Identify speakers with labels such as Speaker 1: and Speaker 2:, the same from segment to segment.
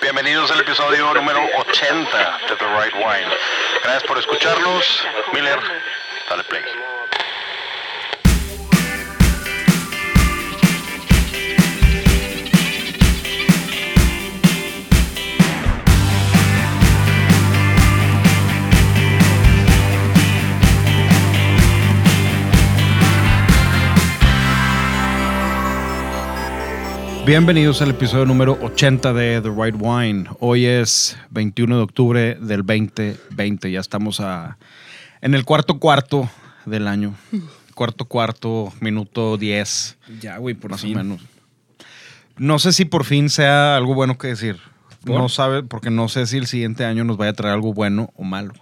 Speaker 1: Bienvenidos al episodio número 80 de The Right Wine. Gracias por escucharnos. Miller, dale play.
Speaker 2: Bienvenidos al episodio número 80 de The Right Wine. Hoy es 21 de octubre del 2020. Ya estamos a, en el cuarto cuarto del año. Cuarto cuarto, minuto 10,
Speaker 3: Ya, güey, por
Speaker 2: más
Speaker 3: fin.
Speaker 2: o menos. No sé si por fin sea algo bueno que decir.
Speaker 3: ¿Por?
Speaker 2: No sabe, porque no sé si el siguiente año nos vaya a traer algo bueno o malo.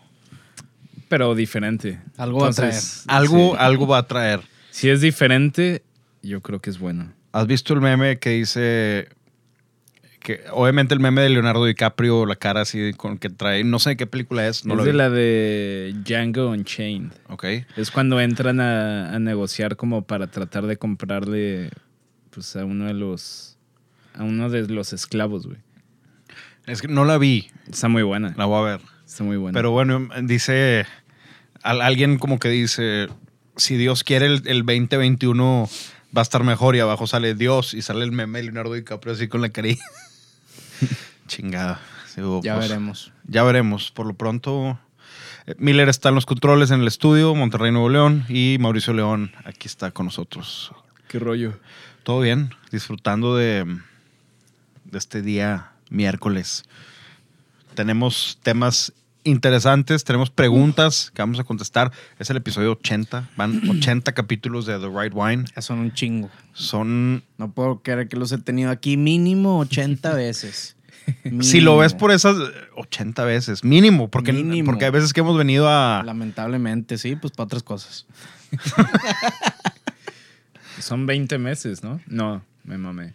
Speaker 3: Pero diferente.
Speaker 4: Algo va a
Speaker 2: Algo,
Speaker 3: sí.
Speaker 2: algo va a traer.
Speaker 3: Si es diferente, yo creo que es bueno.
Speaker 2: ¿Has visto el meme que dice que obviamente el meme de Leonardo DiCaprio, la cara así con que trae, no sé qué película es, no
Speaker 3: es
Speaker 2: lo
Speaker 3: de
Speaker 2: vi.
Speaker 3: la de Django Unchained.
Speaker 2: Ok.
Speaker 3: Es cuando entran a, a negociar como para tratar de comprarle pues a uno de los a uno de los esclavos, güey.
Speaker 2: Es que no la vi,
Speaker 3: Está muy buena.
Speaker 2: la voy a ver.
Speaker 3: Está muy buena.
Speaker 2: Pero bueno, dice al- alguien como que dice, si Dios quiere el, el 2021 va a estar mejor y abajo sale Dios y sale el meme Leonardo DiCaprio así con la carilla. Chingada.
Speaker 4: Ya
Speaker 2: pues,
Speaker 4: veremos.
Speaker 2: Ya veremos. Por lo pronto, eh, Miller está en los controles en el estudio, Monterrey, Nuevo León, y Mauricio León aquí está con nosotros.
Speaker 3: qué rollo.
Speaker 2: Todo bien, disfrutando de, de este día miércoles. Tenemos temas interesantes, tenemos preguntas que vamos a contestar. Es el episodio 80, van 80 capítulos de The Right Wine.
Speaker 4: Ya son un chingo.
Speaker 2: Son,
Speaker 4: No puedo creer que los he tenido aquí mínimo 80 veces.
Speaker 2: si lo ves por esas 80 veces, mínimo, porque,
Speaker 4: Mínimo.
Speaker 2: porque hay veces que hemos venido a...
Speaker 4: Lamentablemente, sí, pues para otras cosas.
Speaker 3: Son 20 meses, ¿no? No, me mamé.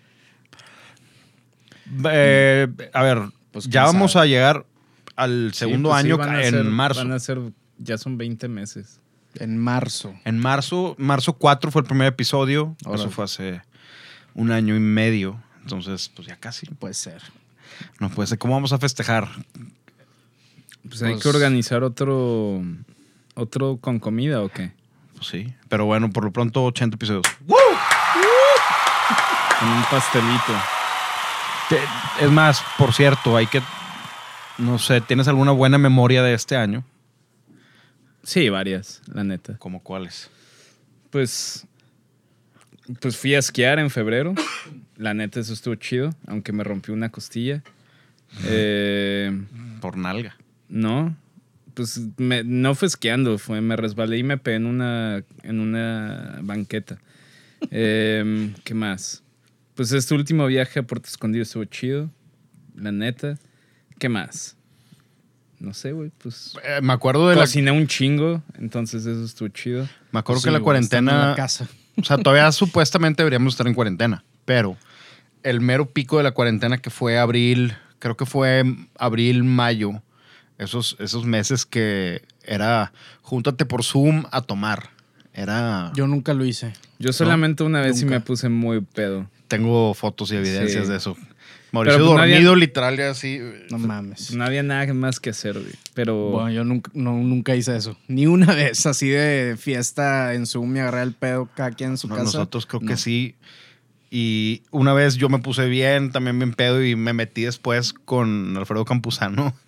Speaker 2: Eh, a ver,
Speaker 4: Pues,
Speaker 2: ya vamos
Speaker 4: sabe.
Speaker 2: a llegar al segundo
Speaker 3: Sí, pues sí,
Speaker 2: año
Speaker 3: van a
Speaker 2: en
Speaker 3: ser-
Speaker 2: marzo.
Speaker 3: Van a ser ya son 20 meses.
Speaker 4: En marzo.
Speaker 2: En marzo, marzo 4 fue el primer episodio.
Speaker 4: Órale.
Speaker 2: Eso fue hace un año y medio. Entonces, pues ya casi.
Speaker 4: Puede ser.
Speaker 2: No puede ser. ¿Cómo vamos a festejar?
Speaker 3: Pues hay
Speaker 4: Pues-
Speaker 3: que organizar otro otro con comida o qué?
Speaker 2: Pues sí. Pero bueno, por lo pronto 80 episodios.
Speaker 3: Con un pastelito.
Speaker 2: Te- Es más, por cierto, hay que... No sé, ¿tienes alguna buena memoria de este año?
Speaker 3: Sí, varias, la neta.
Speaker 2: ¿Como cuáles?
Speaker 3: Pues pues fui a esquiar en febrero. La neta eso estuvo chido, aunque me rompí una costilla. Eh,
Speaker 2: Por nalga.
Speaker 3: no, pues me- no fue esquiando, fue me resbalé y me pegué en una en una banqueta. Eh, ¿Qué más? Pues este último viaje a Puerto Escondido estuvo chido, la neta. ¿Qué más? No sé, güey, pues
Speaker 2: Eh, me acuerdo de la...
Speaker 3: cociné un chingo, entonces eso estuvo chido.
Speaker 2: Me acuerdo
Speaker 4: Sí,
Speaker 2: que la
Speaker 4: estando en
Speaker 2: cuarentena...
Speaker 4: la casa.
Speaker 2: O sea, todavía supuestamente deberíamos estar en cuarentena, pero el mero pico de la cuarentena que fue abril, creo que fue abril, mayo, esos, esos meses que era júntate por Zoom a tomar. Era.
Speaker 4: Yo nunca lo hice.
Speaker 3: Yo solamente una vez sí
Speaker 4: Nunca.
Speaker 3: me puse muy pedo.
Speaker 2: tengo fotos y evidencias
Speaker 3: Sí.
Speaker 2: de eso. Mauricio
Speaker 3: Pero, pues, no había-
Speaker 2: dormido, literal, ya así.
Speaker 4: No mames.
Speaker 3: Pues No había nada más que hacer, güey. Pero
Speaker 4: Bueno, yo nunca, no, nunca hice eso. Ni una vez así de fiesta en Zoom y agarré el pedo cada quien en su
Speaker 2: No,
Speaker 4: casa.
Speaker 2: nosotros creo que
Speaker 4: No.
Speaker 2: sí. Y una vez yo me puse bien, también bien pedo y me metí después con Alfredo Campuzano.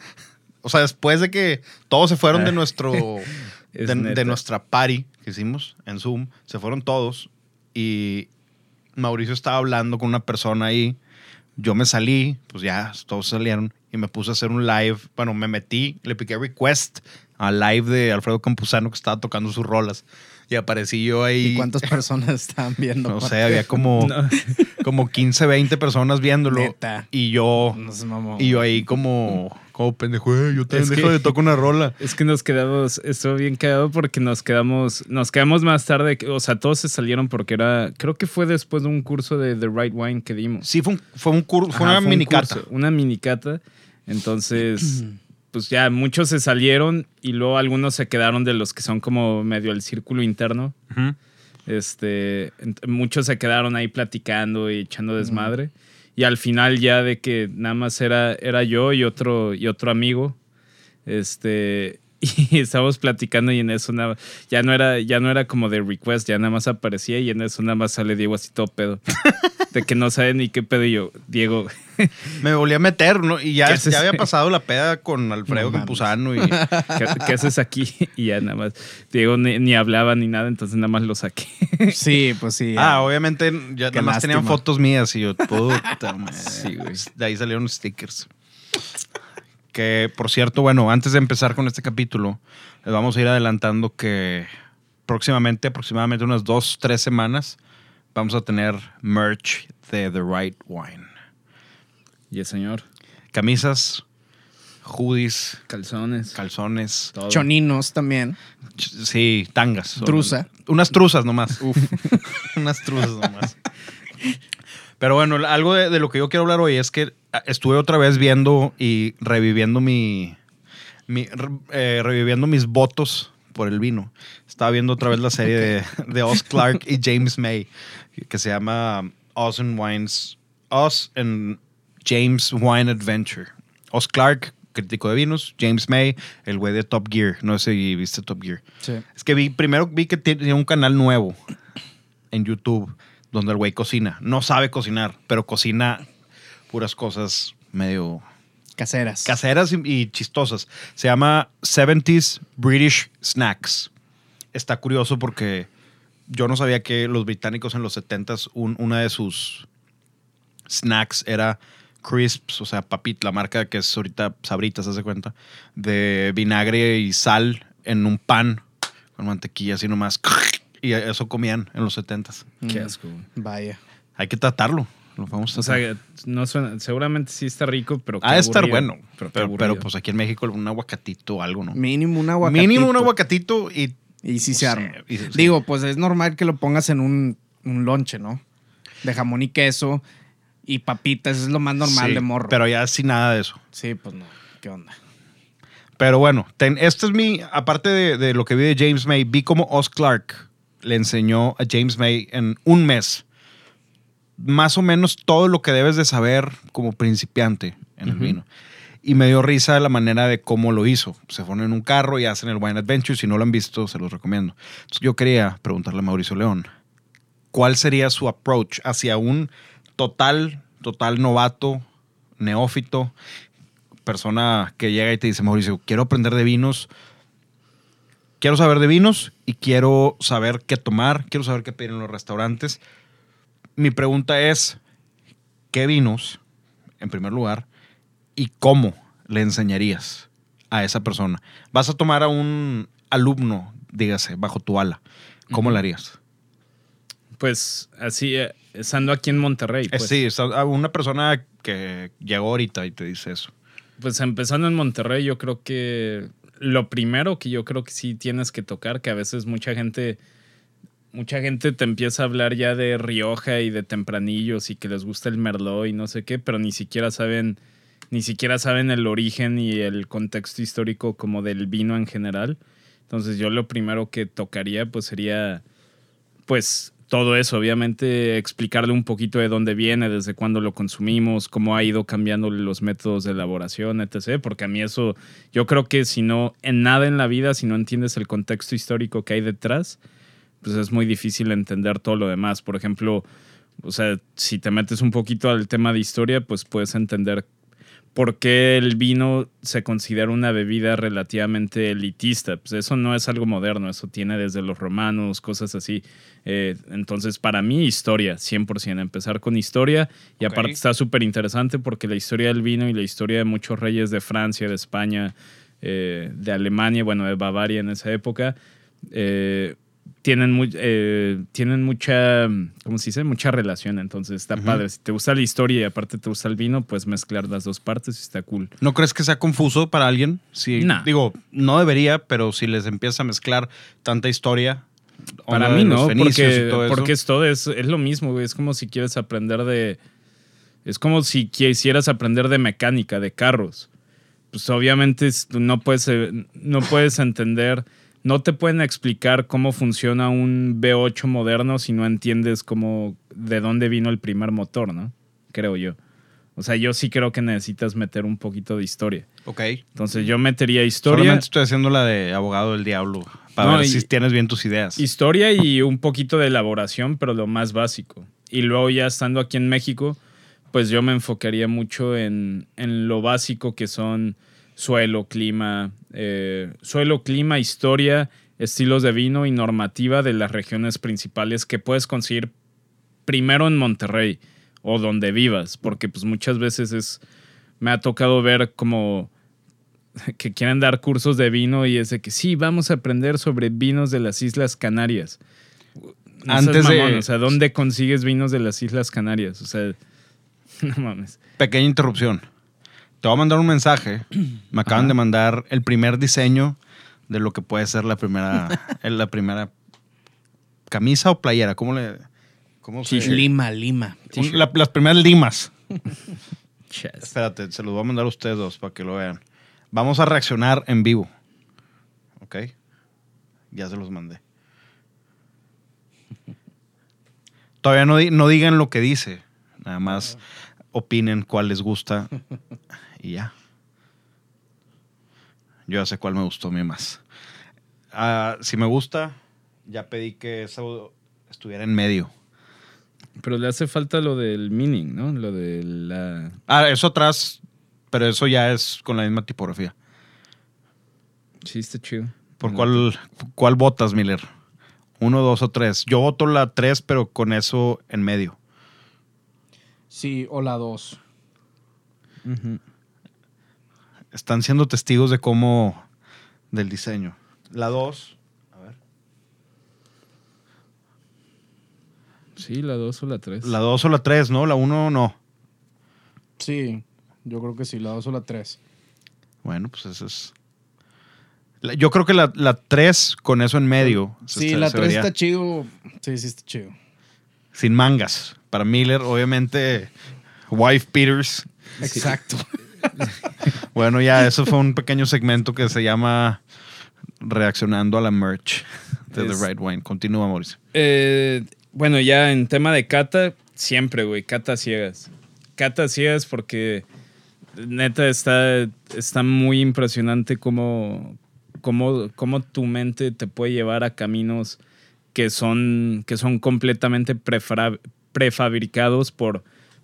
Speaker 2: O sea, después de que todos se fueron de nuestro de nuestra party que hicimos en Zoom, se fueron todos y Mauricio estaba hablando con una persona ahí. Yo me salí, pues ya todos salieron y me puse a hacer un live. Bueno, me metí, le piqué request al live de Alfredo Campuzano que estaba tocando sus rolas y aparecí yo ahí.
Speaker 4: ¿Y cuántas personas estaban viendo?
Speaker 2: No sé, había como,
Speaker 3: No.
Speaker 2: como 15, 20 personas viéndolo.
Speaker 4: Neta.
Speaker 2: Y yo,
Speaker 4: No se mamó.
Speaker 2: y yo ahí como, como pendejo, "Eh, yo también
Speaker 3: Es
Speaker 2: dejo
Speaker 3: que-
Speaker 2: de tocar una rola.
Speaker 3: Es que nos quedamos, estuvo bien quedado porque nos quedamos, nos quedamos más tarde, o sea, todos se salieron porque era, creo que fue después de un curso de The Right Wine que dimos.
Speaker 2: Sí, fue un, fue un curso, fue una
Speaker 3: un
Speaker 2: mini cata.
Speaker 3: curso, una minicata. Entonces, pues ya muchos se salieron y luego algunos se quedaron de los que son como medio el círculo interno. Este, muchos se quedaron ahí platicando y echando desmadre. Y al final ya de que nada más era, era yo y otro, y otro amigo. Este, y estábamos platicando y en eso nada, ya no era, ya no era como de request, ya nada más aparecía y en eso nada más sale Diego así todo pedo. de que no sabe ni qué pedo y yo, Diego,
Speaker 2: Me volví a meter, ¿no? Y ya, ya había pasado la peda con Alfredo
Speaker 4: No.
Speaker 2: Campuzano y
Speaker 3: ¿qué, qué haces aquí? Y ya nada más, Diego ni, ni hablaba ni nada, entonces nada más lo saqué.
Speaker 4: Sí, pues sí.
Speaker 2: Ah, obviamente ya
Speaker 4: Qué
Speaker 2: nada más tenían fotos mías y yo, puta madre.
Speaker 3: Sí, güey.
Speaker 2: De ahí salieron stickers. Que, por cierto, bueno, antes de empezar con este capítulo, les vamos a ir adelantando que próximamente, aproximadamente unas dos, tres semanas, vamos a tener merch de The Right Wine.
Speaker 3: Y el señor,
Speaker 2: Camisas, hoodies,
Speaker 3: calzones,
Speaker 2: calzones,
Speaker 3: todo.
Speaker 4: Choninos también.
Speaker 2: ch- sí, tangas.
Speaker 4: Truza.
Speaker 2: Unas truzas nomás. Unas truzas nomás. Pero bueno, algo de, de lo que yo quiero hablar hoy es que estuve otra vez viendo y reviviendo mi, eh, reviviendo mis votos por el vino. Estaba viendo otra vez la serie de, de Oz Clark y James May que se llama Oz and Wines, Oz and James Wine Adventure. Oz Clark, crítico de vinos, James May, el güey de Top Gear. No sé si viste Top Gear.
Speaker 4: Sí.
Speaker 2: Es que vi, primero vi que tiene un canal nuevo en YouTube donde el güey cocina. No sabe cocinar, pero cocina puras cosas medio
Speaker 4: Caseras.
Speaker 2: caseras y, y chistosas. Se llama 70s British Snacks. Está curioso porque yo no sabía que los británicos en los 70s, un- una de sus snacks era crisps, o sea, papit, la marca que es ahorita sabritas, ¿se cuenta? De vinagre y sal en un pan con mantequilla así nomás. Y eso comían en los 70s.
Speaker 3: Qué
Speaker 4: Mm,
Speaker 3: asco. güey.
Speaker 4: Vaya.
Speaker 2: Hay que tratarlo. Lo vamos a
Speaker 3: O
Speaker 2: tratar.
Speaker 3: sea, no suena, seguramente sí está rico, pero
Speaker 2: ha de estar bueno. Pero, pero,
Speaker 3: aburrido.
Speaker 2: pues aquí en México un aguacatito o algo, ¿no?
Speaker 4: Mínimo un aguacatito.
Speaker 2: Mínimo un aguacatito y.
Speaker 4: Y sí
Speaker 2: no
Speaker 4: se
Speaker 2: sé,
Speaker 4: arma.
Speaker 2: y- sí.
Speaker 4: Digo, pues es normal que lo pongas en un, un lonche, ¿no? De jamón y queso y papitas. Es lo más normal
Speaker 2: Sí,
Speaker 4: de morro.
Speaker 2: Pero ya sin nada de eso.
Speaker 4: Sí, pues no. ¿Qué onda?
Speaker 2: Pero bueno, ten- este es mi. Aparte de, de lo que vi de James May, vi como Oz Clark le enseñó a James May en un mes más o menos todo lo que debes de saber como principiante en el vino. Y me dio risa la manera de cómo lo hizo. Se fueron en un carro y hacen el Wine Adventure. Si no lo han visto, se los recomiendo. Entonces, yo quería preguntarle a Mauricio León, ¿cuál sería su approach hacia un total, total novato, neófito, persona que llega y te dice, Mauricio, quiero aprender de vinos, quiero saber de vinos y quiero saber qué tomar, quiero saber qué pedir en los restaurantes. Mi pregunta es, ¿qué vinos, en primer lugar, y cómo le enseñarías a esa persona? Vas a tomar a un alumno, dígase, bajo tu ala. ¿Cómo lo harías?
Speaker 3: Pues así, eh, estando aquí en Monterrey.
Speaker 2: Eh,
Speaker 3: Pues,
Speaker 2: sí, es a una persona que llegó ahorita y te dice eso.
Speaker 3: Pues empezando en Monterrey, yo creo que lo primero que yo creo que sí tienes que tocar, que a veces mucha gente, mucha gente te empieza a hablar ya de Rioja y de tempranillos y que les gusta el Merlot y no sé qué, pero ni siquiera saben, ni siquiera saben el origen y el contexto histórico como del vino en general. Entonces yo lo primero que tocaría pues sería pues todo eso, obviamente explicarle un poquito de dónde viene, desde cuándo lo consumimos, cómo ha ido cambiando los métodos de elaboración, etc. Porque a mí eso, yo creo que si no, en nada en la vida, si no entiendes el contexto histórico que hay detrás, pues es muy difícil entender todo lo demás. Por ejemplo, o sea, si te metes un poquito al tema de historia, pues puedes entender por qué el vino se considera una bebida relativamente elitista. Pues eso no es algo moderno, eso tiene desde los romanos, cosas así. Eh, entonces, para mí, historia, 100%. Empezar con historia. Y aparte está súper interesante porque la historia del vino y la historia de muchos reyes de Francia, de España, eh, de Alemania, bueno, de Bavaria en esa época, eh, tienen, mu- eh, tienen mucha, ¿cómo se dice? Mucha relación. Entonces está padre. Si te gusta la historia y aparte te gusta el vino, pues mezclar las dos partes y está cool.
Speaker 2: ¿No crees que sea confuso para alguien? Si,
Speaker 3: Nah.
Speaker 2: Digo, no debería, pero si les empieza a mezclar tanta historia.
Speaker 3: Para mí no, porque,
Speaker 2: todo
Speaker 3: porque es todo, es, es lo mismo, güey. Es como si quieres aprender de... Es como si quisieras aprender de mecánica, de carros. Pues obviamente no puedes, eh, no puedes entender no te pueden explicar cómo funciona un V8 moderno si no entiendes cómo, de dónde vino el primer motor, ¿no? Creo yo. O sea, yo sí creo que necesitas meter un poquito de historia.
Speaker 2: Ok.
Speaker 3: Entonces yo metería historia.
Speaker 2: Solamente estoy haciendo la de abogado del diablo. Para
Speaker 3: No,
Speaker 2: ver si tienes bien tus ideas.
Speaker 3: Historia y un poquito de elaboración, pero lo más básico. Y luego ya estando aquí en México, pues yo me enfocaría mucho en, en lo básico que son suelo, clima, eh, suelo, clima, historia, estilos de vino y normativa de las regiones principales que puedes conseguir primero en Monterrey o donde vivas, porque pues muchas veces es, me ha tocado ver como que quieren dar cursos de vino y es de que sí, vamos a aprender sobre vinos de las Islas Canarias. No
Speaker 2: Antes de-
Speaker 3: O sea, ¿dónde consigues vinos de las Islas Canarias? O sea, no mames.
Speaker 2: Pequeña interrupción. Te voy a mandar un mensaje. Me acaban
Speaker 3: Ajá.
Speaker 2: de mandar el primer diseño de lo que puede ser la primera, la primera camisa o playera. ¿Cómo le...? ¿Cómo se
Speaker 4: Lima, Lima.
Speaker 2: La- las primeras limas.
Speaker 3: Chas.
Speaker 2: Espérate, se los voy a mandar a ustedes dos para que lo vean. Vamos a reaccionar en vivo. ¿Ok? Ya se los mandé. Todavía no, no digan lo que dice. Nada más opinen cuál les gusta. Y ya. Yo ya sé cuál me gustó a mí más. Ah, si me gusta, ya pedí que eso estuviera en medio.
Speaker 3: Pero le hace falta lo del meaning, ¿no? Lo de la...
Speaker 2: Ah, eso atrás, pero eso ya es con la misma tipografía.
Speaker 3: Sí, está chido.
Speaker 2: ¿Por
Speaker 3: No,
Speaker 2: cuál, cuál votas, Miller? ¿Uno, dos o tres? Yo voto la tres, pero con eso en medio.
Speaker 4: Sí, o la dos.
Speaker 3: Ujú.
Speaker 2: Están siendo testigos de cómo... del diseño. La dos... A ver.
Speaker 3: Sí, la 2 o la 3.
Speaker 2: La dos o la tres, ¿no? La uno no.
Speaker 4: Sí, yo creo que sí, la dos o la tres.
Speaker 2: Bueno, pues eso es... La- Yo creo que la, la tres con eso en medio.
Speaker 4: Sí,
Speaker 2: se-
Speaker 4: la
Speaker 2: se
Speaker 4: tres
Speaker 2: vería
Speaker 4: está chido. Sí, sí está chido.
Speaker 2: Sin mangas. Para Miller, obviamente, Wife Peters.
Speaker 4: Exacto.
Speaker 2: Bueno, ya, eso fue un pequeño segmento que se llama Reaccionando a la merch de
Speaker 3: Es-
Speaker 2: The Right Wine. Continúa, Mauricio.
Speaker 3: Eh, bueno, ya en tema de cata, siempre, güey, cata ciegas. Cata ciegas porque neta está, está muy impresionante cómo, cómo, cómo tu mente te puede llevar a caminos que son, que son completamente prefra- prefabricados por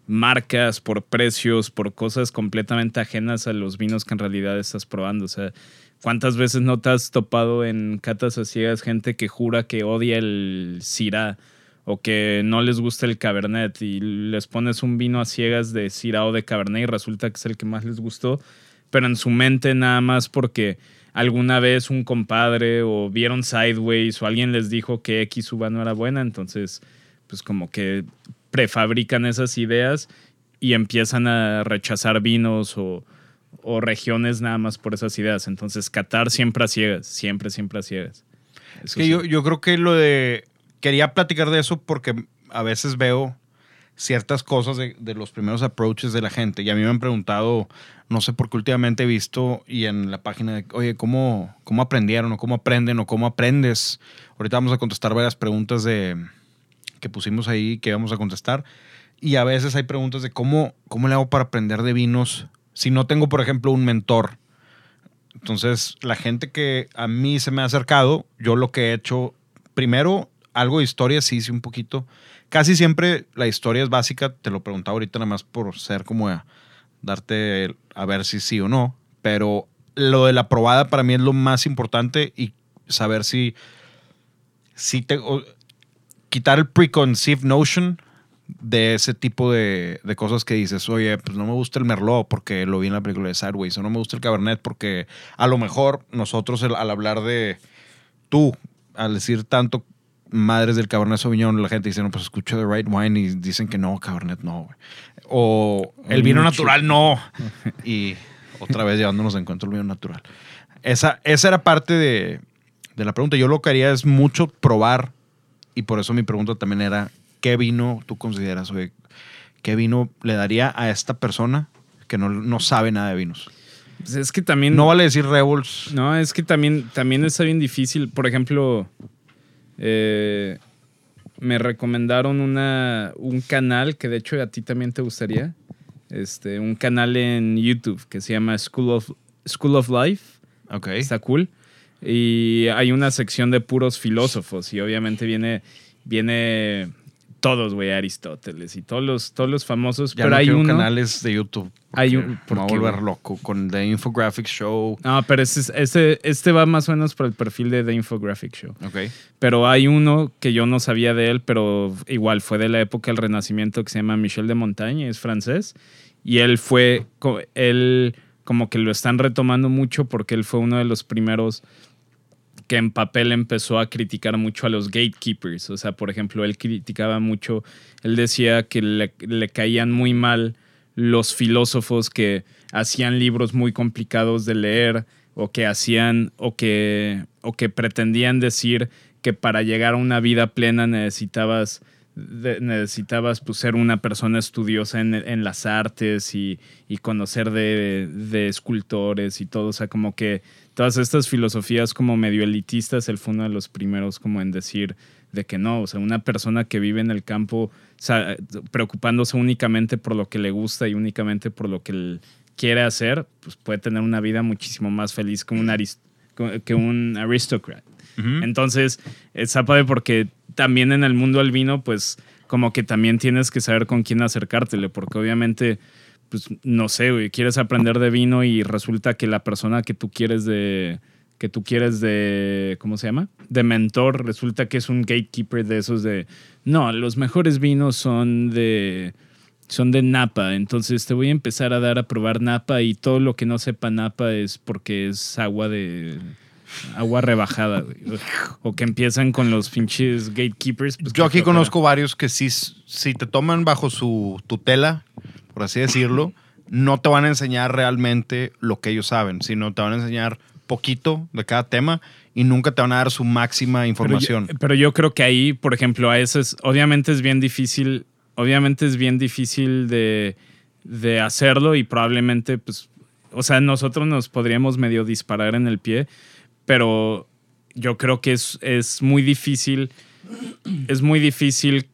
Speaker 3: marcas, por precios, por cosas completamente ajenas a los vinos que en realidad estás probando. O sea, ¿cuántas veces no te has topado en catas a ciegas gente que jura que odia el Syrah o que no les gusta el Cabernet y les pones un vino a ciegas de Syrah o de Cabernet y resulta que es el que más les gustó, pero en su mente nada más porque alguna vez un compadre o vieron Sideways o alguien les dijo que X uva no era buena, entonces pues como que prefabrican esas ideas y empiezan a rechazar vinos o, o regiones nada más por esas ideas. Entonces, Qatar siempre a ciegas, siempre, siempre a ciegas.
Speaker 2: Es que
Speaker 3: sí.
Speaker 2: yo, yo creo que lo de. Quería platicar de eso porque a veces veo ciertas cosas de, de los primeros approaches de la gente. Y a mí me han preguntado, no sé por qué últimamente he visto y en la página de, oye, ¿cómo, cómo aprendieron o cómo aprenden o cómo aprendes? Ahorita vamos a contestar varias preguntas de, que pusimos ahí que vamos a contestar. Y a veces hay preguntas de cómo, cómo le hago para aprender de vinos si no tengo, por ejemplo, un mentor. Entonces, la gente que a mí se me ha acercado, yo lo que he hecho, primero, algo de historia, sí, sí, un poquito. Casi siempre la historia es básica, te lo preguntaba ahorita nada más por ser como a darte a ver si sí o no, pero lo de la probada para mí es lo más importante y saber si, si te, quitar el preconceived notion de ese tipo de, de cosas que dices, oye, pues no me gusta el Merlot porque lo vi en la película de Sideways, o no me gusta el Cabernet porque a lo mejor nosotros el- al hablar de tú, al decir tanto madres del Cabernet Sauvignon, la gente dice, no, pues escucho The Right Wine y dicen que no, Cabernet no, güey. O el vino natural no. Y otra vez llevándonos de encuentro el vino natural. Esa, esa era parte de, de la pregunta. Yo lo que haría es mucho probar y por eso mi pregunta también era, ¿qué vino tú consideras, oye, qué vino le daría a esta persona que no, no sabe nada de vinos?
Speaker 3: Pues es que también.
Speaker 2: No vale decir Rebels.
Speaker 3: No, es que también, también está bien difícil. Por ejemplo, eh, me recomendaron una, un canal que de hecho a ti también te gustaría. Este, un canal en YouTube que se llama School of, School of Life.
Speaker 2: Ok.
Speaker 3: Está cool. Y hay una sección de puros filósofos y obviamente viene, viene todos, güey, Aristóteles y todos los, todos los famosos.
Speaker 2: Ya
Speaker 3: pero
Speaker 2: no
Speaker 3: hay uno.
Speaker 2: canales de YouTube.
Speaker 3: Hay un-
Speaker 2: Me
Speaker 3: ¿por
Speaker 2: voy a volver loco con The Infographic Show.
Speaker 3: No, pero este, es- este, va más o menos por el perfil de The Infographic Show.
Speaker 2: Ok.
Speaker 3: Pero hay uno que yo no sabía de él, pero igual fue de la época del Renacimiento que se llama Michel de Montaigne, es francés. Y él fue, él como que lo están retomando mucho porque él fue uno de los primeros que en papel empezó a criticar mucho a los gatekeepers. O sea, por ejemplo, él criticaba mucho, él decía que le, le caían muy mal los filósofos que hacían libros muy complicados de leer o que hacían o que, o que pretendían decir que para llegar a una vida plena necesitabas necesitabas pues, ser una persona estudiosa en, en las artes y, y conocer de, de escultores y todo. O sea, como que todas estas filosofías como medio elitistas, él fue uno de los primeros como en decir de que no, o sea, una persona que vive en el campo preocupándose únicamente por lo que le gusta y únicamente por lo que él quiere hacer, pues puede tener una vida muchísimo más feliz que un, aris- que un aristocrat.
Speaker 2: Ujú.
Speaker 3: Entonces, está padre porque también en el mundo del vino, pues como que también tienes que saber con quién acercártele, porque obviamente, pues no sé, güey, quieres aprender de vino y resulta que la persona que tú quieres de que tú quieres de ¿cómo se llama? de mentor, resulta que es un gatekeeper de esos de no, los mejores vinos son de son de Napa, entonces te voy a empezar a dar a probar Napa y todo lo que no sepa Napa es porque es agua de agua rebajada, güey. O que empiezan con los pinches gatekeepers. pues,
Speaker 2: Yo aquí conozco varios que sí, si te toman bajo su tutela, por así decirlo, no te van a enseñar realmente lo que ellos saben, sino te van a enseñar poquito de cada tema y nunca te van a dar su máxima información.
Speaker 3: Pero yo, pero yo creo que ahí, por ejemplo, a eso es, obviamente es bien difícil, obviamente es bien difícil de, de hacerlo y probablemente, pues, o sea, nosotros nos podríamos medio disparar en el pie, pero yo creo que es, es muy difícil, es muy difícil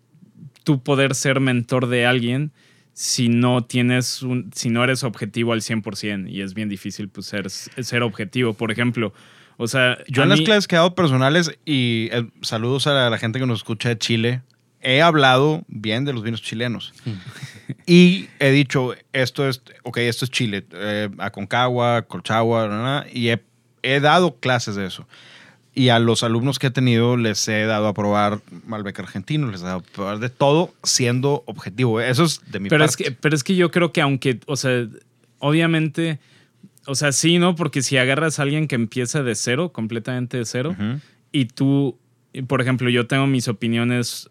Speaker 3: tú poder ser mentor de alguien si no tienes un, si no eres objetivo al 100% y es bien difícil pues ser, ser objetivo. Por ejemplo, o sea,
Speaker 2: Yo en las
Speaker 3: mí-
Speaker 2: clases que he dado personales y eh, saludos a la, gente que nos escucha de Chile, he hablado bien de los vinos chilenos. y he dicho, esto es, ok, esto es Chile, eh, Aconcagua, Colchagua, y he, he dado clases de eso. Y a los alumnos que he tenido les he dado a probar Malbec argentino, les he dado a probar de todo siendo objetivo. Eso es de mi
Speaker 3: pero es,
Speaker 2: parte.
Speaker 3: que, pero es que yo creo que aunque, o sea, obviamente, o sea, sí, ¿no? Porque si agarras a alguien que empieza de cero, completamente de cero, y tú, por ejemplo, yo tengo mis opiniones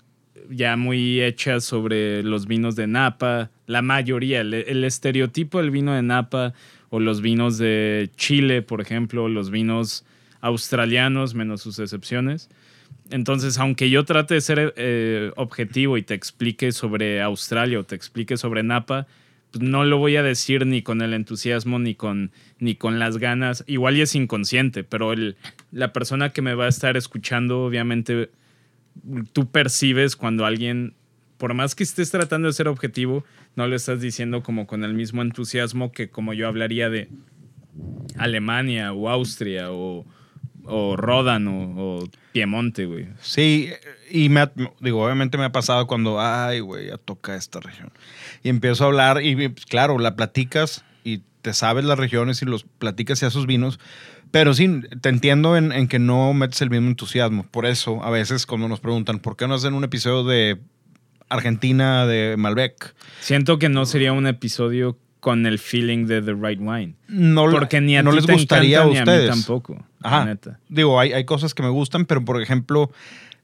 Speaker 3: ya muy hechas sobre los vinos de Napa, la mayoría, el, el estereotipo del vino de Napa o los vinos de Chile, por ejemplo, los vinos australianos, menos sus excepciones. Entonces, aunque yo trate de ser eh, objetivo y te explique sobre Australia o te explique sobre Napa, pues no lo voy a decir ni con el entusiasmo ni con, ni con las ganas. Igual es inconsciente, pero el, la persona que me va a estar escuchando, obviamente, tú percibes cuando alguien, por más que estés tratando de ser objetivo, no lo estás diciendo como con el mismo entusiasmo que como yo hablaría de Alemania o Austria o, o Ródano o Piemonte, güey.
Speaker 2: Sí, y me ha- digo, obviamente me ha pasado cuando, ay, güey, ya toca esta región. Y empiezo a hablar y pues, claro, la platicas y te sabes las regiones y los platicas y esos vinos, pero sí, te entiendo en, en que no metes el mismo entusiasmo. Por eso, a veces cuando nos preguntan, ¿por qué no hacen un episodio de Argentina, de Malbec?
Speaker 3: Siento que no sería un episodio con el feeling de The Right Wine.
Speaker 2: No,
Speaker 3: Porque ni a
Speaker 2: no
Speaker 3: ti
Speaker 2: les
Speaker 3: te
Speaker 2: gustaría
Speaker 3: encanta,
Speaker 2: a
Speaker 3: ni a mí
Speaker 2: ustedes.
Speaker 3: La
Speaker 2: Ajá.
Speaker 3: neta.
Speaker 2: Digo, hay, hay cosas que me gustan, pero por ejemplo,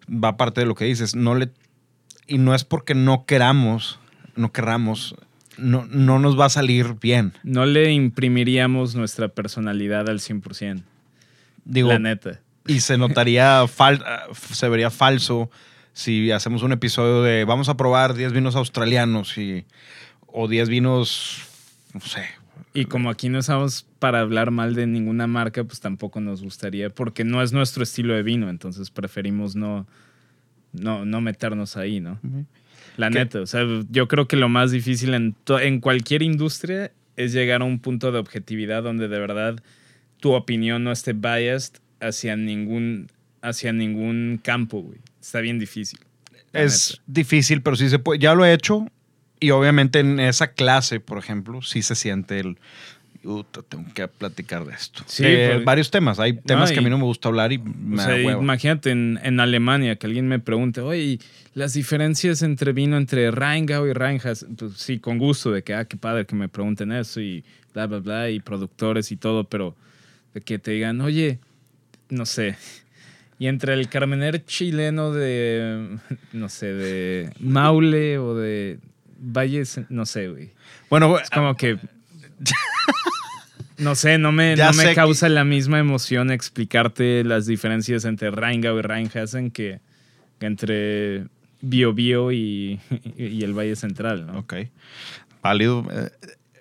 Speaker 2: va parte de lo que dices. No le, y no es porque no queramos, no querramos, no, no nos va a salir bien.
Speaker 3: No le imprimiríamos nuestra personalidad al 100%.
Speaker 2: Digo,
Speaker 3: la neta.
Speaker 2: y se notaría, fal- se vería falso si hacemos un episodio de vamos a probar 10 vinos australianos y, o 10 vinos, no sé,
Speaker 3: Y como aquí no estamos para hablar mal de ninguna marca, pues tampoco nos gustaría, porque no es nuestro estilo de vino, entonces preferimos no, no, no meternos ahí, ¿no? La
Speaker 2: ¿Qué?
Speaker 3: neta, o sea, yo creo que lo más difícil en, cualquier industria es llegar a un punto de objetividad donde de verdad tu opinión no esté biased hacia ningún, hacia ningún campo, güey. Está bien difícil.
Speaker 2: Es
Speaker 3: neta.
Speaker 2: difícil, pero sí se puede. Ya lo he hecho. Y obviamente en esa clase, por ejemplo, sí se siente el. "Uta, tengo que platicar de esto.
Speaker 3: Sí, porque-
Speaker 2: varios temas. Hay temas que a mí no me gusta hablar y
Speaker 3: O
Speaker 2: me
Speaker 3: sea,
Speaker 2: da hueva.
Speaker 3: imagínate en, en Alemania que alguien me pregunte, oye, las diferencias entre vino entre Rheingau y Rheinhaus, pues sí, con gusto, de que, ah, qué padre que me pregunten eso y bla, bla, bla, y productores y todo, pero de que te digan, oye, no sé, y entre el Carmener chileno de, no sé, de Maule o de Valles, no sé, güey.
Speaker 2: Bueno,
Speaker 3: Es como que. No sé, no me, no me
Speaker 2: que-
Speaker 3: causa la misma emoción explicarte las diferencias entre Rheingau y Rheinhessen que, entre Bio Bio y, y el Valle Central, ¿no?
Speaker 2: Ok. Válido. Eh,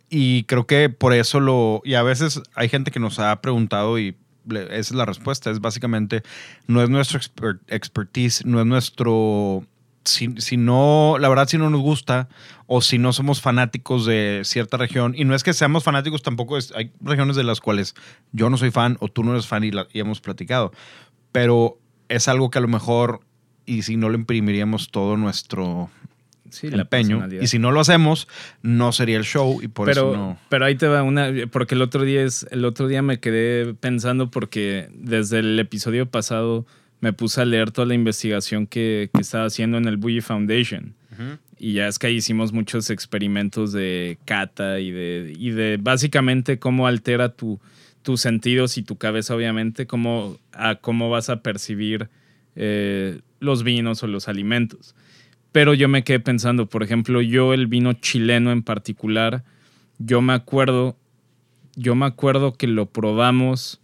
Speaker 2: Y creo que por eso lo. Y a veces hay gente que nos ha preguntado y esa es la respuesta. Es básicamente, no es nuestro exper- expertise, no es nuestro. Si, si no, la verdad, si no nos gusta o si no somos fanáticos de cierta región, y no es que seamos fanáticos tampoco, es, hay regiones de las cuales yo no soy fan o tú no eres fan y, la- y hemos platicado, pero es algo que a lo mejor, y si no le imprimiríamos todo nuestro,
Speaker 3: Sí,
Speaker 2: empeño. Y si no lo hacemos, no sería el show y por
Speaker 3: pero,
Speaker 2: eso no.
Speaker 3: pero ahí te va una, porque el otro día es, el otro día me quedé pensando porque desde el episodio pasado me puse a leer toda la investigación que, que estaba haciendo en el Bully Foundation. Y ya es que ahí hicimos muchos experimentos de cata y de, y de básicamente cómo altera tu, tus sentidos y tu cabeza, obviamente, cómo, a cómo vas a percibir eh, los vinos o los alimentos. Pero yo me quedé pensando, por ejemplo, yo el vino chileno en particular, yo me acuerdo, yo me acuerdo que lo probamos,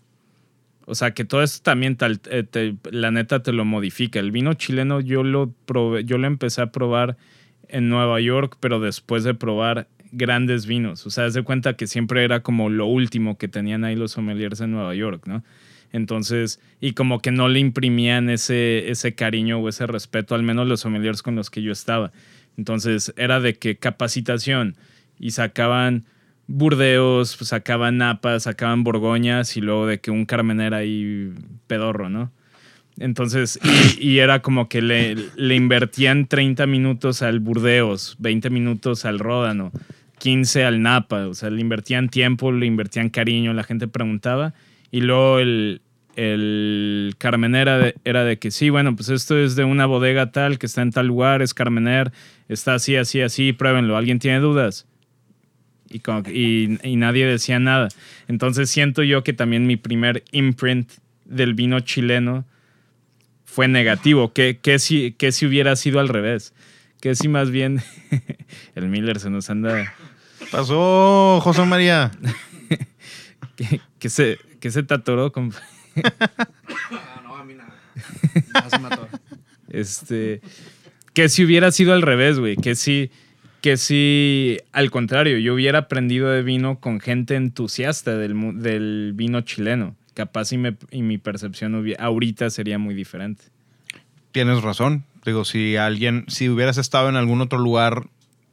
Speaker 3: o sea, que todo esto también, tal- eh, te- la neta, te lo modifica. El vino chileno yo lo, probé, yo lo empecé a probar en Nueva York, pero después de probar grandes vinos. O sea, haz de cuenta que siempre era como lo último que tenían ahí los sommeliers en Nueva York, ¿no? Entonces, y como que no le imprimían ese, ese cariño o ese respeto, al menos los sommeliers con los que yo estaba. Entonces, era de que capacitación y sacaban Burdeos, pues, sacaban Napas, sacaban Borgoñas y luego de que un Carmener ahí pedorro, ¿no? Entonces, y, era como que le, le invertían 30 minutos al Burdeos, 20 minutos al Ródano, 15 al Napa, o sea, le invertían tiempo, le invertían cariño, la gente preguntaba, y luego el, el era era de que sí, bueno, pues esto es de una bodega tal, que está en tal lugar, es Carmener, está así, así, así, pruébenlo, ¿alguien tiene dudas? Y, como que- y, y nadie decía nada. Entonces siento yo que también mi primer imprint del vino chileno fue negativo. ¿Qué, qué si, qué si hubiera sido al revés? ¿Qué si más bien el Miller se nos anda...
Speaker 2: Pasó, José María.
Speaker 3: que, que se, que se tatoró con...
Speaker 4: No, no, a mí nada. No se mató.
Speaker 3: Este, que si hubiera sido al revés, güey, que si, que si, al contrario, yo hubiera aprendido de vino con gente entusiasta del, del vino chileno, capaz y, me- y mi percepción ahorita sería muy diferente.
Speaker 2: Tienes razón. Digo, si alguien, si hubieras estado en algún otro lugar,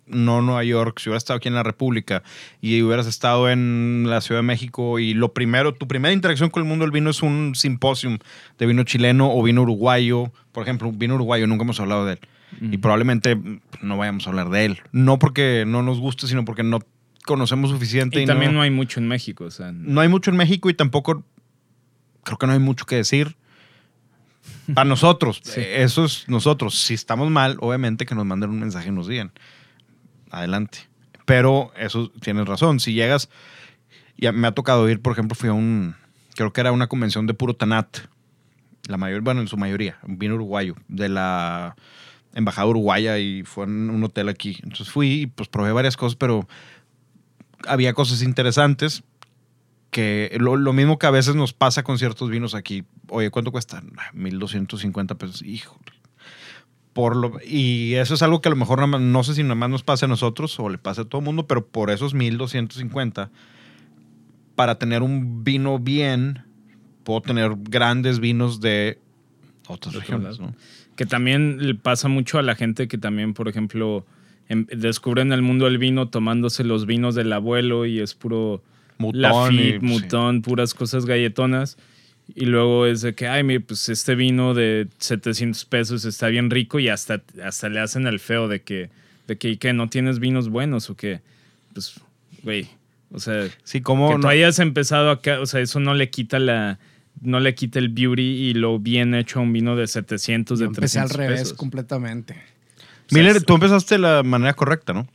Speaker 2: no Nueva York, si hubieras estado aquí en la República y hubieras estado en la Ciudad de México y lo primero, tu primera interacción con el mundo del vino es un simposium de vino chileno o vino uruguayo. Por ejemplo, vino uruguayo, nunca hemos hablado de él. Y probablemente no vayamos a hablar de él. No porque no nos guste, sino porque no conocemos suficiente.
Speaker 3: Y
Speaker 2: Y,
Speaker 3: también
Speaker 2: no,
Speaker 3: no hay mucho en México, o sea,
Speaker 2: no hay mucho en México y tampoco creo que no hay mucho que decir. Para nosotros,
Speaker 3: Sí.
Speaker 2: eso es nosotros. Si estamos mal, obviamente que nos manden un mensaje y nos digan. Adelante. Pero eso tienes razón. Si llegas, ya me ha tocado ir, por ejemplo, fui a un, creo que era una convención de puro Tanat. La mayor, bueno, en su mayoría, un vino uruguayo, de la embajada uruguaya y fue en un hotel aquí. Entonces fui y pues probé varias cosas, pero había cosas interesantes que lo, lo mismo que a veces nos pasa con ciertos vinos aquí. Oye, ¿cuánto cuesta? Ah, 1250 pesos. Híjole. por lo, y eso es algo que a lo mejor no sé si nada más nos pasa a nosotros o le pasa a todo el mundo, pero por esos 1250, para tener un vino bien, puedo tener grandes vinos de otras regiones. ¿no?
Speaker 3: Que también le pasa mucho a la gente que también, por ejemplo, em- descubren el mundo del vino tomándose los vinos del abuelo y es puro
Speaker 2: Mutón
Speaker 3: Lafitte,
Speaker 2: y- sí.
Speaker 3: Mutón, puras cosas galletonas. Y luego es de que, ay, mire, pues este vino de 700 pesos está bien rico y hasta, hasta le hacen el feo de que, de que, ¿y qué? ¿No tienes vinos buenos o qué? Pues, güey, o sea,
Speaker 2: Sí, como
Speaker 3: que tú hayas empezado acá, o sea, eso no le quita la... No le quita el beauty y lo bien hecho a un vino de 700,
Speaker 4: Yo
Speaker 3: de
Speaker 4: empecé
Speaker 3: 300
Speaker 4: al revés
Speaker 3: pesos.
Speaker 4: completamente.
Speaker 2: Miller, tú empezaste de la manera correcta, ¿no?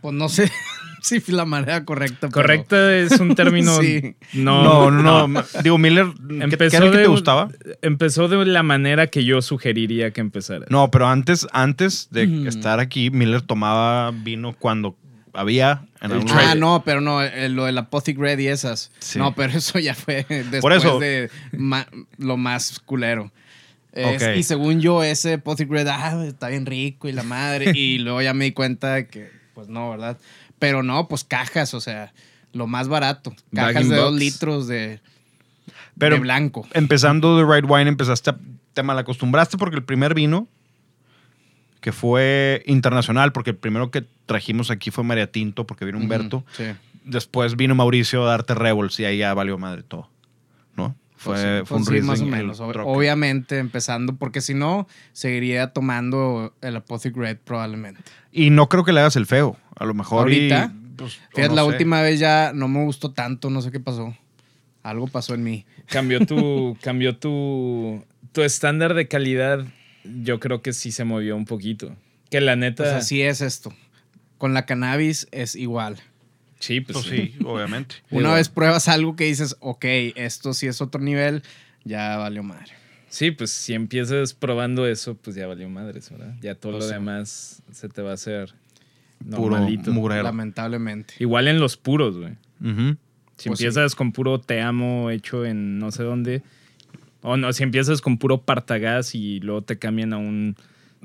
Speaker 4: Pues no sé si fue la manera correcta. pero-
Speaker 3: Correcta es un término.
Speaker 4: Sí.
Speaker 3: No,
Speaker 2: no, no. Digo, Miller, ¿qué,
Speaker 3: Empezó
Speaker 2: qué era el que
Speaker 3: de
Speaker 2: te gustaba?
Speaker 3: Empezó de la manera que yo sugeriría que empezara.
Speaker 2: No, pero antes, antes de
Speaker 4: Mm.
Speaker 2: estar aquí, Miller tomaba vino cuando había en
Speaker 3: El
Speaker 2: algún-
Speaker 4: Ah, no, pero no, eh, lo de la Pothic Red y esas.
Speaker 2: Sí.
Speaker 4: No, pero eso ya fue después
Speaker 2: Por eso-
Speaker 4: de ma- lo más culero. Es-. Y según yo, ese Pothic Red, ah, está bien rico y la madre. y luego ya me di cuenta que, pues no, ¿verdad? Pero no, pues cajas, o sea, lo más barato. Cajas de dos litros de,
Speaker 2: Pero
Speaker 4: de blanco.
Speaker 2: empezando The Right Wine, empezaste a, te malacostumbraste porque el primer vino que fue internacional, porque el primero que trajimos aquí fue María Tinto, porque vino Humberto.
Speaker 4: Sí.
Speaker 2: Después vino Mauricio a darte Rebels y ahí ya valió madre todo. ¿No? Fue,
Speaker 4: Pues sí,
Speaker 2: fue un
Speaker 4: pues sí, más o menos. Ob-. Obviamente empezando, porque si no, seguiría tomando el Apothic Red probablemente.
Speaker 2: Y no creo que le hagas el feo. A lo mejor. y,
Speaker 4: ¿Ahorita?
Speaker 2: pues,
Speaker 4: Fíjate,
Speaker 2: no
Speaker 4: la
Speaker 2: sé.
Speaker 4: última vez ya no me gustó tanto, no sé qué pasó. Algo pasó en mí.
Speaker 3: Cambió tu. cambió tu. Tu estándar de calidad. Yo creo que sí se movió un poquito. Que la neta.
Speaker 4: Pues así es esto. Con la cannabis es igual.
Speaker 3: Sí, pues,
Speaker 2: Pues
Speaker 3: sí.
Speaker 2: sí, obviamente.
Speaker 4: Una vez pruebas algo que dices, ok, esto sí es otro nivel, ya valió madre.
Speaker 3: Sí, pues si empiezas probando eso, pues ya valió madres, ¿verdad? Ya todo
Speaker 4: Pues
Speaker 3: lo
Speaker 4: sí.
Speaker 3: demás se te va a hacer
Speaker 2: Puro
Speaker 3: normalito.
Speaker 4: Lamentablemente.
Speaker 3: Igual en los puros, güey. Si
Speaker 4: Pues
Speaker 3: empiezas con puro te amo hecho en no sé dónde. O no, si empiezas con puro partagás y luego te cambian a un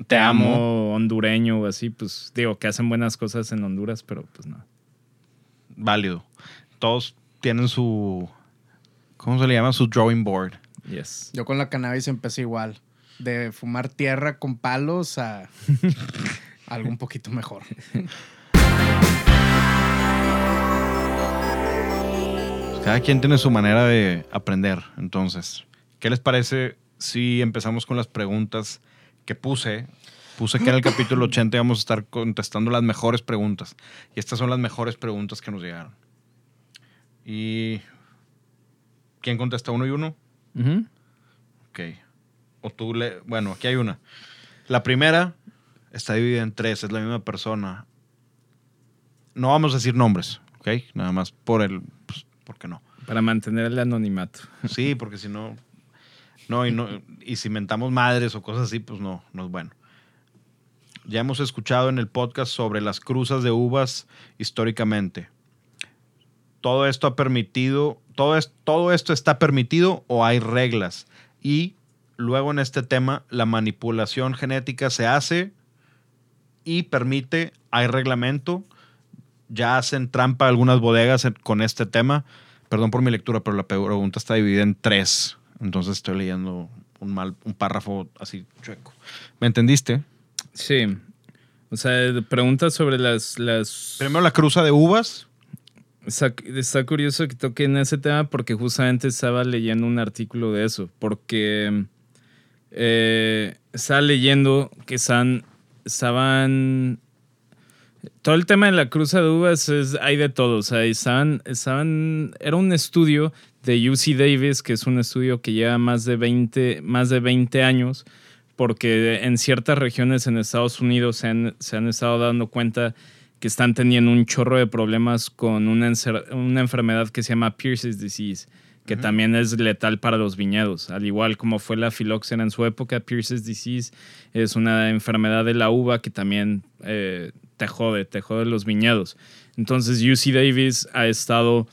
Speaker 3: te amo hondureño o así, pues digo que hacen buenas cosas en Honduras, pero pues no.
Speaker 2: Válido. Todos tienen su. ¿Cómo se le llama? Su drawing board.
Speaker 3: Yes.
Speaker 4: Yo con la cannabis empecé igual. De fumar tierra con palos a algo un poquito mejor.
Speaker 2: Cada quien tiene su manera de aprender. Entonces, ¿qué les parece si empezamos con las preguntas que puse? Puse que en el capítulo 80 íbamos a estar contestando las mejores preguntas. Y estas son las mejores preguntas que nos llegaron. ¿Y quién contesta uno y uno?
Speaker 3: Ujú.
Speaker 2: Ok. O tú le. Bueno, aquí hay una. La primera está dividida en tres, es la misma persona. No vamos a decir nombres, ¿ok? Nada más por el. Pues, ¿Por qué no?
Speaker 3: Para mantener el anonimato.
Speaker 2: Sí, porque si no. No, y no. Y si mentamos madres o cosas así, pues no, no es bueno. Ya hemos escuchado en el podcast sobre las cruzas de uvas históricamente. Todo esto ha permitido, todo, es, todo esto está permitido o hay reglas. Y luego en este tema, la manipulación genética se hace y permite, hay reglamento. Ya hacen trampa algunas bodegas con este tema. Perdón por mi lectura, pero la pregunta está dividida en tres. Entonces estoy leyendo un, mal, un párrafo así chueco. ¿Me entendiste?
Speaker 3: Sí. O sea, preguntas sobre las, las
Speaker 2: Primero la cruza de uvas.
Speaker 3: Está, está curioso que toquen ese tema porque justamente estaba leyendo un artículo de eso. Porque eh, estaba leyendo que están, estaban. Todo el tema de la cruza de uvas es, hay de todo. O sea, estaban, estaban. Era un estudio de UC Davis, que es un estudio que lleva más de 20, más de 20 años, porque en ciertas regiones en Estados Unidos se han, se han estado dando cuenta que están teniendo un chorro de problemas con una, enfermedad que se llama Pierce's Disease, que también es letal para los viñedos. Al igual como fue la filoxera en su época, Pierce's Disease es una enfermedad de la uva que también eh, te jode, te jode los viñedos. Entonces UC Davis ha estado,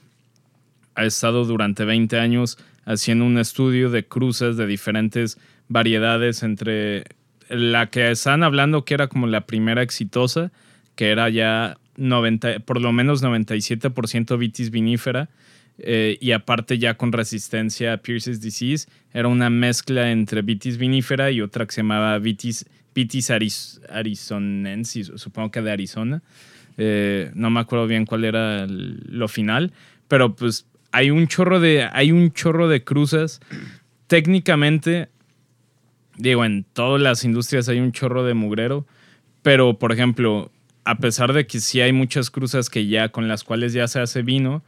Speaker 3: ha estado durante 20 años haciendo un estudio de cruzas de diferentes variedades entre la que estaban hablando que era como la primera exitosa, que era ya 90, por lo menos 97% vitis vinífera, eh, y aparte ya con resistencia a Pierce's disease, era una mezcla entre vitis vinífera y otra que se llamaba vitis, vitis arizonensis, supongo que de Arizona. Eh, no me acuerdo bien cuál era lo final, pero pues hay un chorro de, hay un chorro de cruzas. Técnicamente, digo, en todas las industrias hay un chorro de mugrero, pero por ejemplo, a pesar de que sí hay muchas cruzas que ya con las cuales ya se hace vino,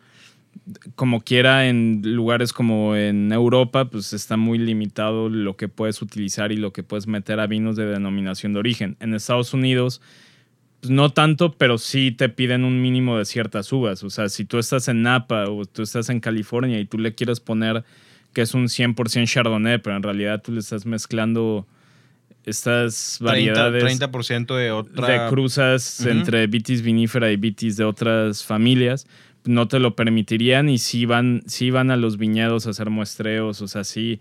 Speaker 3: como quiera en lugares como en Europa, pues está muy limitado lo que puedes utilizar y lo que puedes meter a vinos de denominación de origen. En Estados Unidos, pues no tanto, pero sí te piden un mínimo de ciertas uvas. O sea, si tú estás en Napa o tú estás en California y tú le quieres poner que es un 100% Chardonnay, pero en realidad tú le estás mezclando estas
Speaker 2: 30%,
Speaker 3: variedades
Speaker 2: 30% de otra.
Speaker 3: de cruzas
Speaker 2: Ujú.
Speaker 3: entre vitis vinífera y vitis de otras familias, no te lo permitirían y sí van, sí van a los viñedos a hacer muestreos, o sea, sí,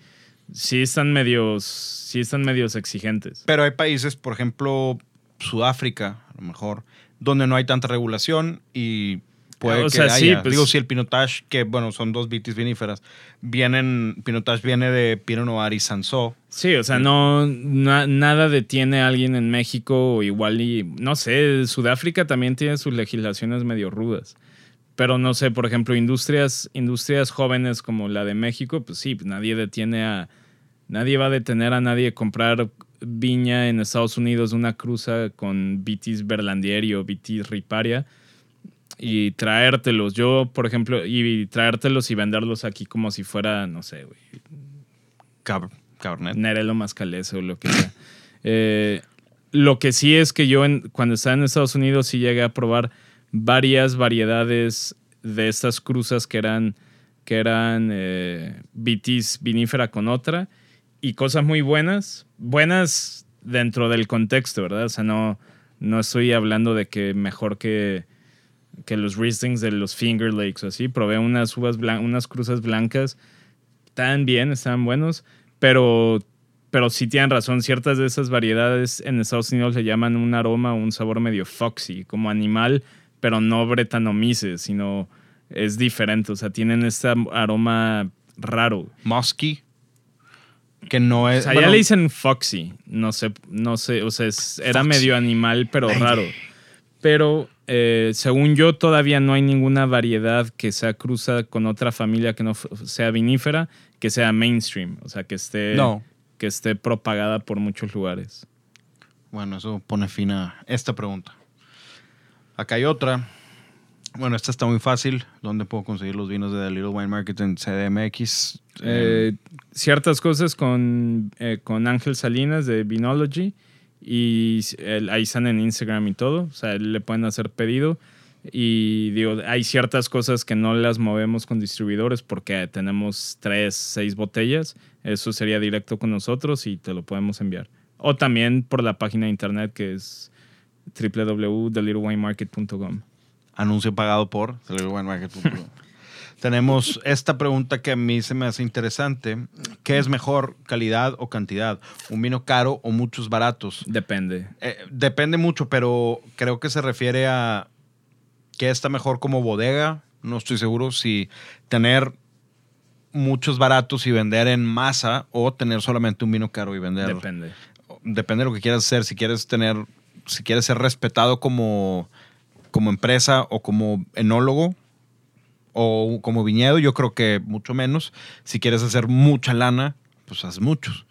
Speaker 3: sí están medios, sí están medios exigentes.
Speaker 2: Pero hay países, por ejemplo, Sudáfrica, a lo mejor, donde no hay tanta regulación y puede
Speaker 3: O
Speaker 2: que
Speaker 3: sea, sí,
Speaker 2: haya.
Speaker 3: pues-
Speaker 2: Digo, si el Pinotage, que bueno, son dos vitis viníferas, vienen, Pinotage viene de Pinot Noir y Sansó.
Speaker 3: Sí, o sea, no, na- nada detiene a alguien en México o igual y, no sé, Sudáfrica también tiene sus legislaciones medio rudas. Pero no sé, por ejemplo, industrias, industrias jóvenes como la de México, pues sí, nadie detiene a, nadie va a detener a nadie a comprar viña en Estados Unidos, una cruza con vitis berlandieri o vitis riparia y traértelos. Yo, por ejemplo, y traértelos y venderlos aquí como si fuera, no sé, güey,
Speaker 2: Cab- Cabernet.
Speaker 3: Nerelo Mascalese o lo que sea. Eh, lo que sí es que yo en- cuando estaba en Estados Unidos sí llegué a probar varias variedades de estas cruzas que eran, que eran eh, vitis vinífera con otra y cosas muy buenas, buenas dentro del contexto, ¿verdad? O sea, no, no estoy hablando de que mejor que, que los Rieslings de los Finger Lakes o así. Probé unas uvas blan- unas cruzas blancas, estaban bien, estaban buenos, pero, pero sí tienen razón, ciertas de esas variedades en Estados Unidos le llaman un aroma un sabor medio foxy, como animal, pero no bretanomices, sino es diferente, o sea, tienen este aroma raro.
Speaker 2: Musky, que no
Speaker 3: O
Speaker 2: es.
Speaker 3: sea,
Speaker 2: bueno,
Speaker 3: ya le dicen foxy, no sé, no sé, o sea, es- era medio animal, pero
Speaker 2: Ay.
Speaker 3: raro. Pero eh, según yo, todavía no hay ninguna variedad que sea cruza con otra familia que no sea vinífera, que sea mainstream, o sea, que esté,
Speaker 2: No.
Speaker 3: que esté propagada por muchos lugares.
Speaker 2: Bueno, eso pone fin a esta pregunta. Acá hay otra. Bueno, esta está muy fácil. ¿Dónde puedo conseguir los vinos de The Little Wine Market en CDMX?
Speaker 3: Eh, ciertas cosas con, eh, con Ángel Salinas de Vinology y ahí están en Instagram y todo, o sea, le pueden hacer pedido y digo, hay ciertas cosas que no las movemos con distribuidores porque tenemos tres, seis botellas, eso sería directo con nosotros y te lo podemos enviar. O también por la página de internet que es www.thelittlewinemarket.com.
Speaker 2: Anuncio pagado por TheLittleWineMarket.com. Tenemos esta pregunta que a mí se me hace interesante. ¿Qué es mejor, calidad o cantidad? ¿Un vino caro o muchos baratos?
Speaker 3: Depende.
Speaker 2: Eh, depende mucho, pero creo que se refiere a qué está mejor como bodega. No estoy seguro si tener muchos baratos y vender en masa o tener solamente un vino caro y vender.
Speaker 3: Depende.
Speaker 2: Depende de lo que quieras hacer. Si quieres tener, si quieres ser respetado como, como empresa o como enólogo o como viñedo, yo creo que mucho menos. Si quieres hacer mucha lana, pues haz muchos.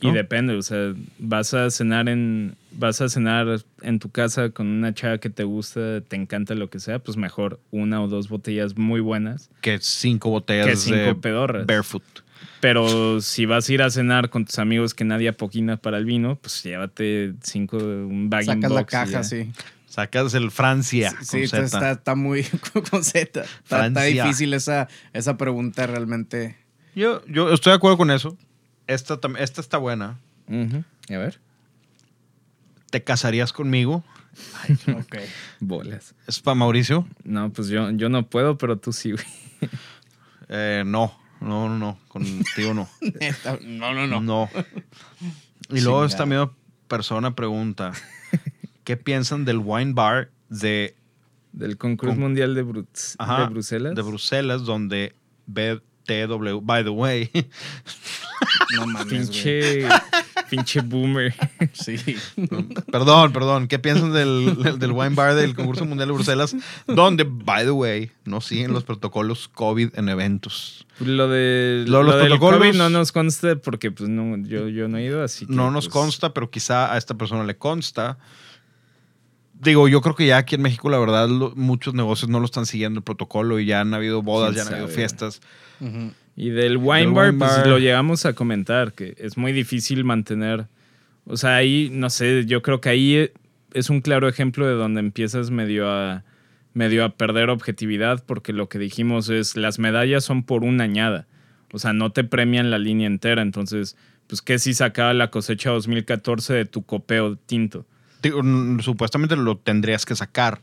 Speaker 3: Y depende, o sea, vas a cenar en vas a cenar en tu casa con una chava que te gusta, te encanta lo que sea, pues mejor una o dos botellas muy buenas.
Speaker 2: Que cinco botellas
Speaker 3: Que cinco
Speaker 2: de
Speaker 3: pedorras.
Speaker 2: barefoot.
Speaker 3: Pero si vas a ir a cenar con tus amigos que nadie apoquina para el vino, pues llévate cinco, un bag
Speaker 4: Sacas la
Speaker 3: box
Speaker 4: caja, sí.
Speaker 2: Sacas el Francia.
Speaker 4: Sí,
Speaker 2: con
Speaker 4: sí,
Speaker 2: Z.
Speaker 4: está, está muy con Z. Está, está difícil esa, esa pregunta realmente.
Speaker 2: Yo, yo estoy de acuerdo con eso. Esta, esta está buena.
Speaker 3: A ver.
Speaker 2: ¿Te casarías conmigo?
Speaker 4: Ok.
Speaker 3: Bolas.
Speaker 2: ¿Es para Mauricio?
Speaker 3: No, pues yo, yo no puedo, pero tú sí, güey.
Speaker 2: Eh, no, no, no, no. Contigo no.
Speaker 4: No, no, no.
Speaker 2: No. Y luego
Speaker 4: Chingado.
Speaker 2: medio persona pregunta, ¿qué piensan del wine bar de,
Speaker 3: Del concurso
Speaker 2: Con-
Speaker 3: mundial de, Brux-
Speaker 2: ajá,
Speaker 3: de Bruselas.
Speaker 2: de Bruselas donde BTW, by the way,
Speaker 4: No mames.
Speaker 3: Pinche, pinche boomer.
Speaker 4: Sí.
Speaker 2: perdón, perdón, ¿qué piensan del, del wine bar del concurso mundial de Bruselas donde, by the way, no siguen los protocolos COVID en eventos?
Speaker 3: Lo de
Speaker 2: Lo- los
Speaker 3: lo del
Speaker 2: protocolos-
Speaker 3: COVID no nos consta porque pues no, yo, yo no he ido así. que,
Speaker 2: No nos
Speaker 3: pues,
Speaker 2: consta, pero quizá a esta persona le consta. Digo, yo creo que ya aquí en México, la verdad, lo- muchos negocios no lo están siguiendo el protocolo y ya han habido bodas,
Speaker 3: ¿Quién
Speaker 2: ya han habido
Speaker 3: sabe,
Speaker 2: fiestas.
Speaker 4: Ujú.
Speaker 3: Y del wine
Speaker 2: Del
Speaker 3: bar,
Speaker 2: wine
Speaker 3: pues
Speaker 2: bar.
Speaker 3: lo llegamos a comentar, que es muy difícil mantener. O sea, ahí, no sé, yo creo que ahí es un claro ejemplo de donde empiezas medio a, medio a perder objetividad, porque lo que dijimos es, las medallas son por una añada. O sea, no te premian la línea entera. Entonces, pues, ¿qué si sacaba la cosecha 2014 de tu copeo tinto?
Speaker 2: Supuestamente lo tendrías que sacar.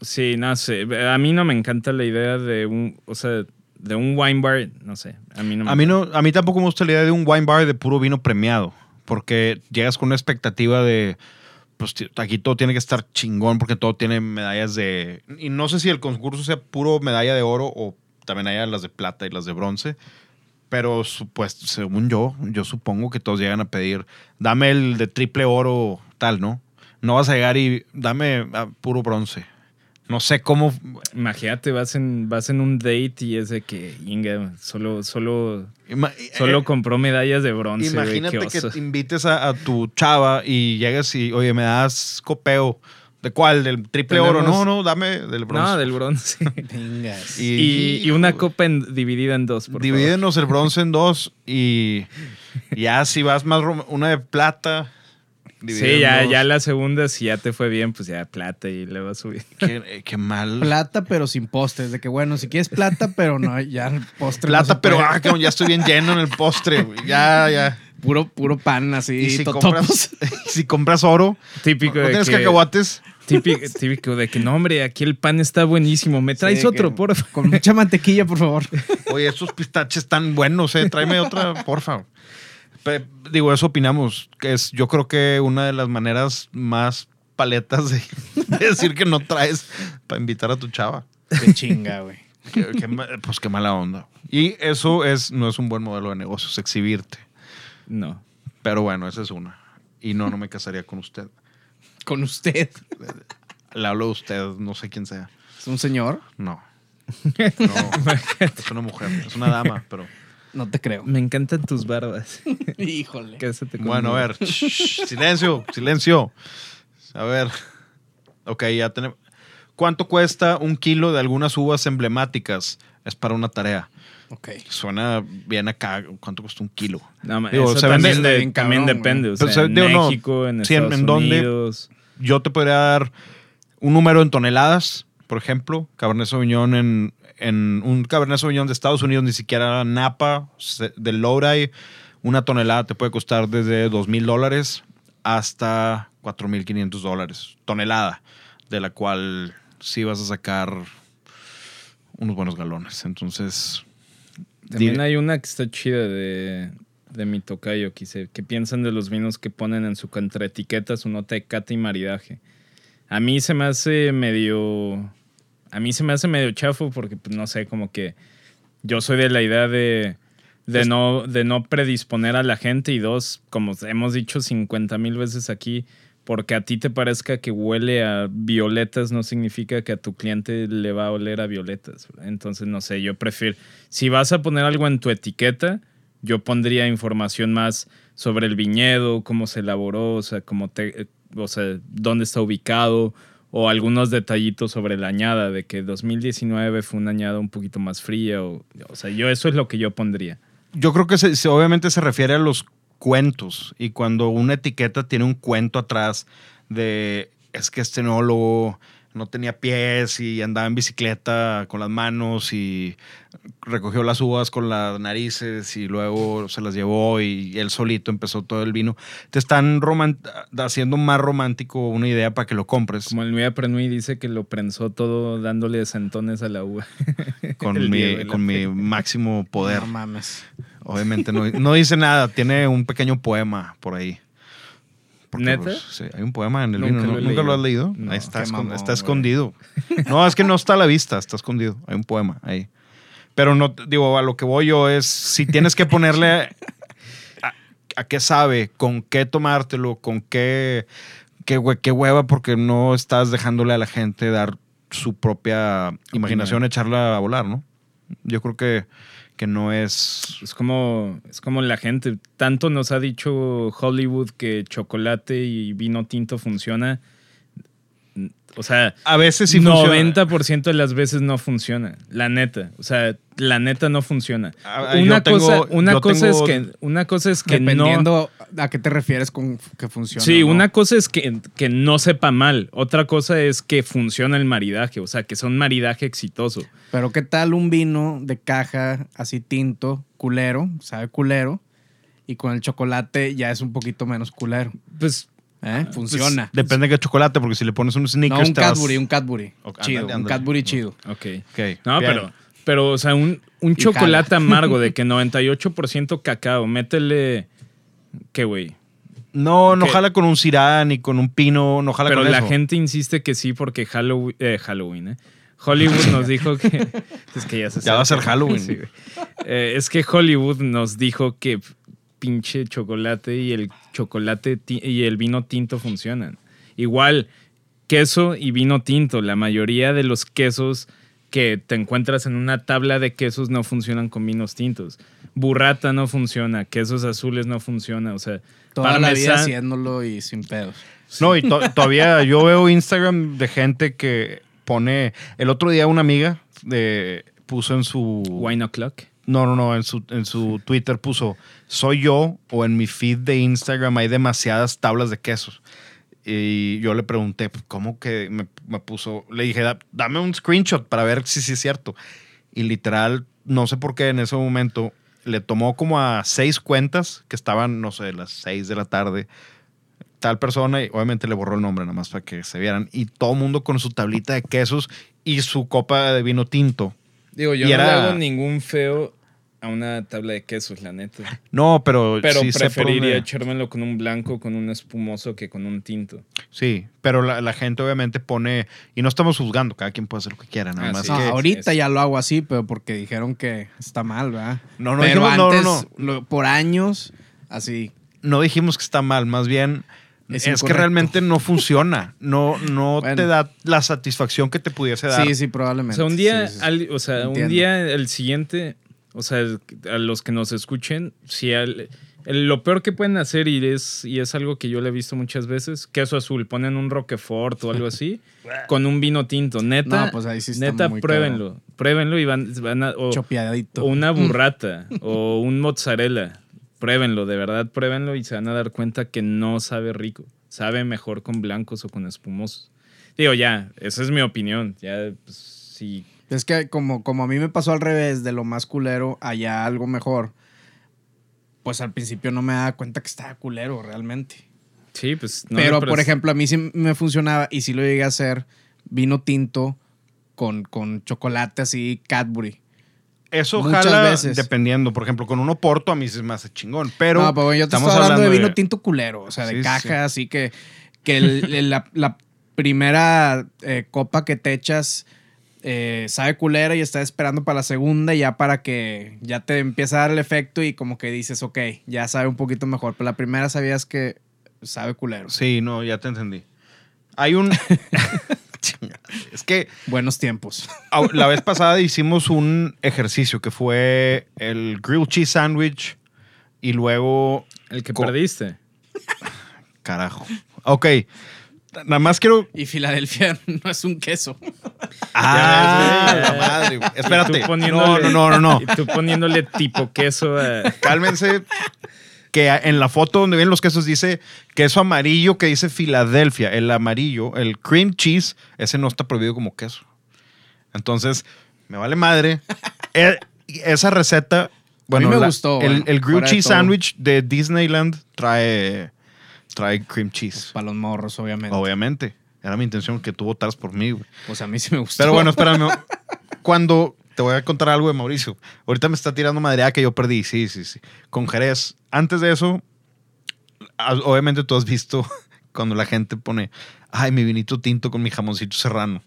Speaker 3: Sí, no sé. A mí no me encanta la idea de un, o sea, de un wine bar, no sé. A mí no me
Speaker 2: A mí, no, a mí tampoco me gusta la idea de un wine bar de puro vino premiado, porque llegas con una expectativa de, pues aquí todo tiene que estar chingón, porque todo tiene medallas de... Y no sé si el concurso sea puro medalla de oro o también haya las de plata y las de bronce, pero pues según yo, yo supongo que todos llegan a pedir, dame el de triple oro tal, ¿no? No vas a llegar y dame ah, puro bronce. No sé cómo...
Speaker 3: Imagínate, vas en, vas en un date y es de que, Inga, solo, solo,
Speaker 2: ima-
Speaker 3: solo
Speaker 2: eh,
Speaker 3: compró medallas de bronce.
Speaker 2: Imagínate que te invites a, a tu chava y llegas y, oye, me das copeo. ¿De cuál? ¿Del triple oro? No, no, dame del bronce.
Speaker 3: No, del bronce.
Speaker 4: Vengas.
Speaker 3: y, y una copa en- dividida en dos, por favor.
Speaker 2: Divídenos el bronce en dos y ya si vas más, una de plata.
Speaker 3: Sí, ya, ya la segunda, si ya te fue bien, pues ya plata y le va a subir.
Speaker 2: Qué, qué mal.
Speaker 4: Plata, pero sin postres. De que bueno, si quieres plata, pero no, ya el postre.
Speaker 2: Plata, pero ah, ya estoy bien lleno en el postre. güey. Ya, ya.
Speaker 4: Puro, puro pan así.
Speaker 2: Y si compras, si compras oro,
Speaker 3: Típico
Speaker 2: ¿no
Speaker 3: de
Speaker 2: tienes
Speaker 3: que,
Speaker 2: cacahuates?
Speaker 3: típico, típico de que, no, hombre, aquí el pan está buenísimo. ¿Me traes
Speaker 4: Sí,
Speaker 3: otro,
Speaker 4: que-
Speaker 3: por favor?
Speaker 4: Con mucha mantequilla, por favor.
Speaker 2: Oye, estos pistaches están buenos, eh. Tráeme otra, porfa. Digo, eso opinamos. Que es, yo creo que una de las maneras más paletas de, de decir que no traes para invitar a tu chava.
Speaker 4: Qué chinga, güey.
Speaker 2: Pues qué mala onda. Y eso es, no es un buen modelo de negocios, exhibirte.
Speaker 3: No.
Speaker 2: Pero bueno, esa es una. Y no, no me casaría con usted.
Speaker 4: Con usted.
Speaker 2: Le hablo de usted, no sé quién sea.
Speaker 4: ¿Es un señor?
Speaker 2: No. No. es una mujer, es una dama, pero.
Speaker 4: No te creo.
Speaker 3: Me encantan tus barbas.
Speaker 4: Híjole.
Speaker 3: Cásate
Speaker 2: Bueno, a ver. shh, silencio, silencio. A ver. Ok, ya tenemos. ¿Cuánto cuesta un kilo de algunas uvas emblemáticas? Es para una tarea.
Speaker 4: Ok.
Speaker 2: Suena bien acá. ¿Cuánto cuesta un kilo?
Speaker 3: No,
Speaker 2: Digo,
Speaker 3: eso
Speaker 2: se vende-
Speaker 3: también, de-
Speaker 4: bien
Speaker 3: también
Speaker 4: cabrón,
Speaker 3: depende. O
Speaker 2: Pero
Speaker 3: sea,
Speaker 2: se-
Speaker 3: en
Speaker 2: digo, no.
Speaker 3: México, en
Speaker 2: Sí, ¿en-
Speaker 3: Estados
Speaker 2: en dónde?
Speaker 3: Unidos.
Speaker 2: Yo te podría dar un número en toneladas, por ejemplo. Cabernet Sauvignon en, en un Cabernet Sauvignon de Estados Unidos, ni siquiera Napa, se- del Lowry, una tonelada te puede costar desde 2 mil dólares hasta 4.500 dólares. Tonelada, de la cual sí vas a sacar unos buenos galones. Entonces,
Speaker 3: También hay una que está chida de, de mi tocayo, que dice, ¿qué piensan de los vinos que ponen en su contraetiqueta su nota de cata y maridaje? A mí se me hace medio... A mí se me hace medio chafo porque, pues, no sé, como que yo soy de la idea de, de,
Speaker 2: Es-
Speaker 3: no, de no predisponer a la gente y dos, como hemos dicho 50 mil veces aquí, porque a ti te parezca que huele a violetas no significa que a tu cliente le va a oler a violetas. Entonces, no sé, yo prefiero, si vas a poner algo en tu etiqueta, yo pondría información más sobre el viñedo, cómo se elaboró, o sea, cómo te, o sea, dónde está ubicado, o algunos detallitos sobre la añada, de que 2019 fue una añada un poquito más fría, o, o sea, yo eso es lo que yo pondría.
Speaker 2: Yo creo que se- obviamente se refiere a los cuentos y cuando una etiqueta tiene un cuento atrás de es que este enólogo no tenía pies y andaba en bicicleta con las manos y recogió las uvas con las narices y luego se las llevó y él solito empezó todo el vino. Te están haciendo más romántico una idea para que lo compres
Speaker 3: Como el Nueva Prenui dice que lo prensó todo dándole sentones a la uva.
Speaker 2: con, mi, con mi máximo poder.
Speaker 4: No mames.
Speaker 2: Obviamente no, no dice nada, tiene un pequeño poema por ahí. Porque,
Speaker 3: ¿Neta?
Speaker 2: pues, sí, hay un poema en el
Speaker 3: Nunca
Speaker 2: vino.
Speaker 3: lo
Speaker 2: ¿Nunca lo has
Speaker 3: leído.
Speaker 2: leído?
Speaker 3: No.
Speaker 2: ahí está, escondido. No, es que no está a la vista, está escondido. Hay un poema ahí. Pero no, digo, a lo que voy yo es, si tienes que ponerle a, a qué sabe, con qué tomártelo, con qué, qué, qué hueva, porque no estás dejándole a la gente dar su propia imaginación, echarla a volar, ¿no? Yo creo que, que no es...
Speaker 3: Es como, es como la gente. Tanto nos ha dicho Hollywood que chocolate y vino tinto funciona. O sea,
Speaker 2: A veces sí funciona.
Speaker 3: 90% de las veces no funciona. La neta. O sea, la neta no funciona.
Speaker 2: Ah,
Speaker 3: Una
Speaker 2: tengo-
Speaker 3: cosa, una cosa es que, una cosa es que no.
Speaker 4: Dependiendo a qué te refieres con que funciona.
Speaker 3: Sí,
Speaker 4: no.
Speaker 3: una cosa es que, que no sepa mal. Otra cosa es que funciona el maridaje. O sea, que sea un maridaje exitoso.
Speaker 4: Pero qué tal un vino de caja así tinto, culero, sabe culero, y con el chocolate ya es un poquito menos culero.
Speaker 3: Pues
Speaker 4: ¿eh? Funciona.
Speaker 2: Depende de qué chocolate, porque si le pones un
Speaker 4: no,
Speaker 2: sneakers...
Speaker 4: un
Speaker 2: vas-
Speaker 4: Cadbury, un Cadbury.
Speaker 2: Ok,
Speaker 4: chido, un. Cadbury chido.
Speaker 3: Ok.
Speaker 2: Ok,
Speaker 3: No,
Speaker 2: bien.
Speaker 3: pero, pero, o sea, un, un chocolate amargo de que 98% cacao, métele. ¿Qué, güey?
Speaker 2: No, no
Speaker 3: ¿Qué?
Speaker 2: jala con un cirá ni con un pino, no jala
Speaker 3: Pero
Speaker 2: con
Speaker 3: la gente insiste que sí porque Halloween, eh, Halloween, ¿eh? Hollywood nos dijo que... Es que ya se
Speaker 2: Ya va a ser. Halloween.
Speaker 3: Sí. Eh, es que Hollywood nos dijo que pinche chocolate y el chocolate y el vino tinto funcionan. Igual, queso y vino tinto. La mayoría de los quesos que te encuentras en una tabla de quesos no funcionan con vinos tintos. Burrata no funciona, quesos azules no funciona, o sea,
Speaker 4: Toda la vida haciéndolo y sin pedos.
Speaker 2: No, y to- todavía yo veo Instagram de gente que pone. El otro día una amiga de, puso en su.
Speaker 3: Wine o'clock.
Speaker 2: No, no, no. En su, en su Twitter puso: Soy yo o en mi feed de Instagram hay demasiadas tablas de quesos. Y yo le pregunté, pues, ¿cómo que me, me puso? Le dije, "Da- dame un screenshot para ver si sí es cierto. Y literal, no sé por qué en ese momento le tomó como a seis cuentas que estaban, no sé, las seis de la tarde. Tal persona, y obviamente le borró el nombre nada más para que se vieran. Y todo el mundo con su tablita de quesos y su copa de vino tinto.
Speaker 3: Digo, yo
Speaker 2: Y
Speaker 3: no
Speaker 2: era-
Speaker 3: le hago ningún feo a una tabla de quesos, la neta.
Speaker 2: No, pero,
Speaker 3: Pero
Speaker 2: sí sé por
Speaker 3: preferiría
Speaker 2: dónde-
Speaker 3: echármelo con un blanco, con un espumoso que con un tinto.
Speaker 2: Sí, pero la, la gente obviamente pone, y no estamos juzgando, cada quien puede hacer lo que quiera, nada
Speaker 3: Ah,
Speaker 2: más
Speaker 3: sí.
Speaker 4: No,
Speaker 2: que...
Speaker 4: ahorita
Speaker 3: es-
Speaker 4: ya lo hago así, pero porque dijeron que está mal, ¿verdad?
Speaker 2: No, no
Speaker 4: pero
Speaker 2: dijimos- no, no,
Speaker 4: antes, lo- por años, así.
Speaker 2: No dijimos que está mal, más bien
Speaker 4: Es
Speaker 2: es, que realmente no funciona, no, no
Speaker 4: Bueno.
Speaker 2: te da la satisfacción que te pudiese dar.
Speaker 4: Sí, sí,
Speaker 3: O
Speaker 4: probablemente.
Speaker 3: sea, un día,
Speaker 4: Sí, sí, sí.
Speaker 3: al- o sea, un día el siguiente, o sea, a los que nos escuchen, si al- el- lo peor que pueden hacer y es, y es algo que yo le he visto muchas veces, queso azul, ponen un Roquefort o algo así, con un vino tinto. Neta,
Speaker 4: No, pues ahí sí está
Speaker 3: neta,
Speaker 4: muy
Speaker 3: pruébenlo. Pruébenlo y van, van a... o- una burrata o un mozzarella. Pruébenlo, de verdad, pruébenlo y se van a dar cuenta que no sabe rico. Sabe mejor con blancos o con espumosos. Digo, ya, esa es mi opinión. Ya, pues, sí.
Speaker 4: Es que como, como a mí me pasó al revés, de lo más culero, allá algo mejor, pues al principio no me daba cuenta que estaba culero realmente.
Speaker 3: Sí, pues. no
Speaker 4: pero, por ejemplo, a mí sí me funcionaba y sí lo llegué a hacer vino tinto con, con chocolate así, Cadbury.
Speaker 2: Eso
Speaker 4: Muchas
Speaker 2: jala
Speaker 4: veces.
Speaker 2: dependiendo. Por ejemplo, con un oporto a mí se me hace chingón, pero
Speaker 4: no, pero yo te
Speaker 2: estamos
Speaker 4: estoy hablando, de vino
Speaker 2: de-
Speaker 4: tinto culero, o sea, de
Speaker 2: Sí, sí,
Speaker 4: caja, así que, que el- el- la, la primera eh, copa que te echas eh, sabe culera y estás esperando para la segunda ya para que ya te empieza a dar el efecto y como que dices, ok, ya sabe un poquito mejor, pero la primera sabías que sabe culero.
Speaker 2: Sí, no, ya te entendí. Hay un... Es que
Speaker 4: Buenos tiempos.
Speaker 2: la vez pasada hicimos un ejercicio que fue el grilled cheese sandwich y luego...
Speaker 3: El que perdiste.
Speaker 2: Carajo. Ok. Nada más quiero...
Speaker 4: Y Filadelfia no es un queso.
Speaker 2: Ah,
Speaker 3: ves,
Speaker 2: la madre, güey. Espérate. No, no, no, no, no.
Speaker 3: Y tú poniéndole tipo queso a.
Speaker 2: Cálmense. Que en la foto donde vienen los quesos dice queso amarillo que dice Filadelfia. El amarillo, el cream cheese, ese no está prohibido como queso. Entonces, me vale madre. E- esa receta, bueno,
Speaker 4: me
Speaker 2: la-
Speaker 4: gustó,
Speaker 2: el,
Speaker 4: bueno,
Speaker 2: el grilled cheese sandwich de Disneyland trae, trae cream cheese.
Speaker 4: Para los morros, obviamente.
Speaker 2: Obviamente. Era mi intención que tú votaras por mí, güey.
Speaker 4: Pues a mí sí me gustó.
Speaker 2: Pero bueno, espérame. Cuando te voy a contar algo de Mauricio. Ahorita me está tirando madreada que yo perdí. Sí, sí, sí. Con Jerez. Antes de eso, obviamente tú has visto cuando la gente pone, ay, mi vinito tinto con mi jamoncito serrano.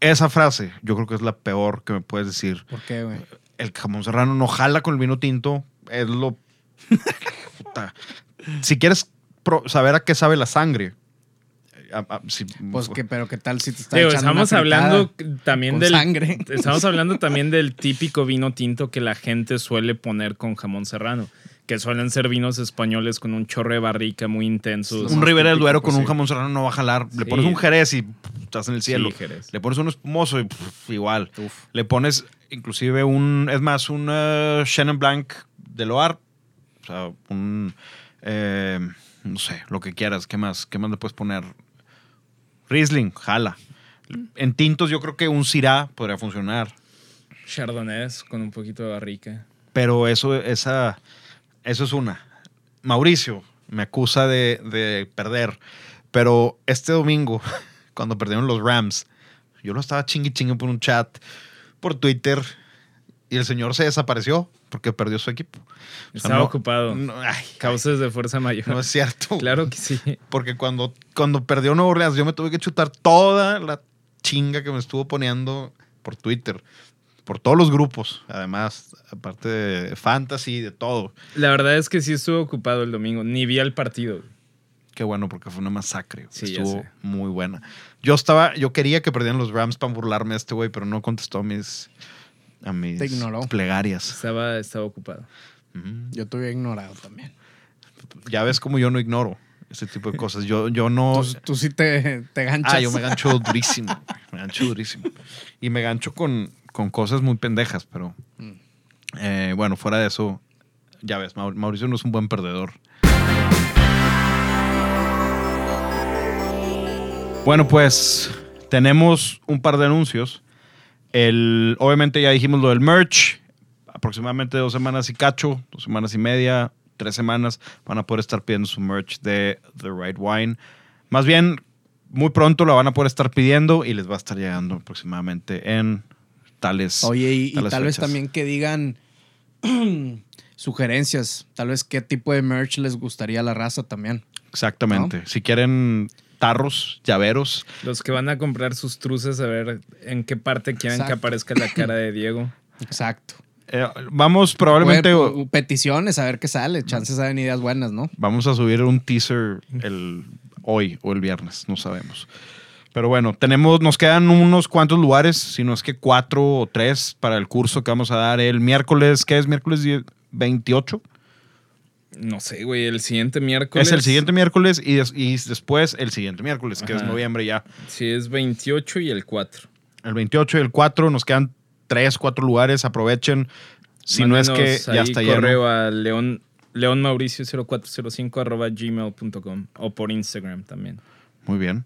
Speaker 2: Esa frase, yo creo que es la peor que me puedes decir.
Speaker 4: ¿Por qué, güey?
Speaker 2: El jamón serrano no jala con el vino tinto, es lo... Puta. Si quieres saber a qué sabe la sangre, a- a- si-
Speaker 4: Pues que, pero qué tal si te está
Speaker 3: Digo,
Speaker 4: echando
Speaker 3: estamos hablando también
Speaker 4: con
Speaker 3: del.
Speaker 4: sangre.
Speaker 3: Estamos hablando también del típico vino tinto que la gente suele poner con jamón serrano. Que suelen ser vinos españoles con un chorro de barrica muy intenso.
Speaker 2: un Ribera del Duero con un
Speaker 3: jamón
Speaker 2: serrano no va a jalar. Le pones un jerez y pff, estás en el cielo.
Speaker 3: Sí, Jerez.
Speaker 2: Le pones un espumoso y pff, igual. Le pones inclusive un, es más, un eh, Chenin Blanc de Loire. O sea, un, eh, no sé, lo que quieras. ¿Qué más? ¿Qué más le puedes poner? Riesling, jala. En tintos yo creo que un Syrah podría funcionar.
Speaker 3: Chardonnays con un poquito de barrica.
Speaker 2: Pero eso, esa, eso es una. Mauricio me acusa de, de perder. Pero este domingo, cuando perdieron los Rams, yo lo estaba chingui chingue por un chat, por Twitter, y el señor se desapareció porque perdió su equipo. O sea,
Speaker 3: Estaba
Speaker 2: no-
Speaker 3: ocupado.
Speaker 2: no, ay,
Speaker 3: Causas de fuerza mayor.
Speaker 2: no es cierto.
Speaker 3: Claro que sí.
Speaker 2: Porque cuando, cuando perdió Nuevo Orleans, yo me tuve que chutar toda la chinga que me estuvo poniendo por Twitter. Por todos los grupos, además, aparte de fantasy, de todo.
Speaker 3: La verdad es que sí estuve ocupado el domingo. Ni vi al partido.
Speaker 2: Qué bueno, porque fue una masacre.
Speaker 3: Sí,
Speaker 2: Estuvo muy buena. Yo estaba, yo quería que perdieran los Rams para burlarme a este güey, pero no contestó mis, a mis
Speaker 4: Te ignoró.
Speaker 2: plegarias.
Speaker 3: Estaba, estaba ocupado.
Speaker 2: Ujú.
Speaker 4: Yo te hubiera ignorado también.
Speaker 2: Ya ves como yo no ignoro ese tipo de cosas. Yo, yo no.
Speaker 4: Tú, tú sí te, te ganchas.
Speaker 2: Ah, yo me gancho durísimo. Me gancho durísimo. Y me gancho con, con cosas muy pendejas, pero.
Speaker 4: Mm.
Speaker 2: eh, bueno, fuera de eso, ya ves, Mau- Mauricio no es un buen perdedor. Bueno, pues tenemos un par de anuncios. El, obviamente ya dijimos lo del merch. Aproximadamente dos semanas y cacho, dos semanas y media, tres semanas van a poder estar pidiendo su merch de The Right Wine. Más bien, muy pronto la van a poder estar pidiendo y les va a estar llegando aproximadamente en tales.
Speaker 4: Oye, y, tal vez también que digan sugerencias. Tal vez qué tipo de merch les gustaría a la raza también.
Speaker 2: Exactamente. Si quieren tarros, llaveros,
Speaker 3: Los que van a comprar sus truces a ver en qué parte quieren que aparezca la cara de Diego.
Speaker 4: Exacto.
Speaker 2: eh, vamos probablemente.
Speaker 4: Puede- pu- peticiones, a ver qué sale. Chances saben ideas buenas, ¿no?
Speaker 2: Vamos a subir un teaser el hoy o el viernes, no sabemos. Pero bueno, tenemos, nos quedan unos cuantos lugares, si no es que cuatro o tres para el curso que vamos a dar el miércoles, ¿qué es? Miércoles 10 28.
Speaker 3: No sé, güey, el siguiente miércoles.
Speaker 2: Es el siguiente miércoles y, des- y después el siguiente miércoles, que es noviembre ya.
Speaker 3: Sí, es 28 y el 4.
Speaker 2: El 28 y el 4 nos quedan tres, cuatro lugares, aprovechen. Si no es que ya está lleno.
Speaker 3: correo a león, leonmauricio0405 arroba gmail.com o por Instagram también.
Speaker 2: Muy bien.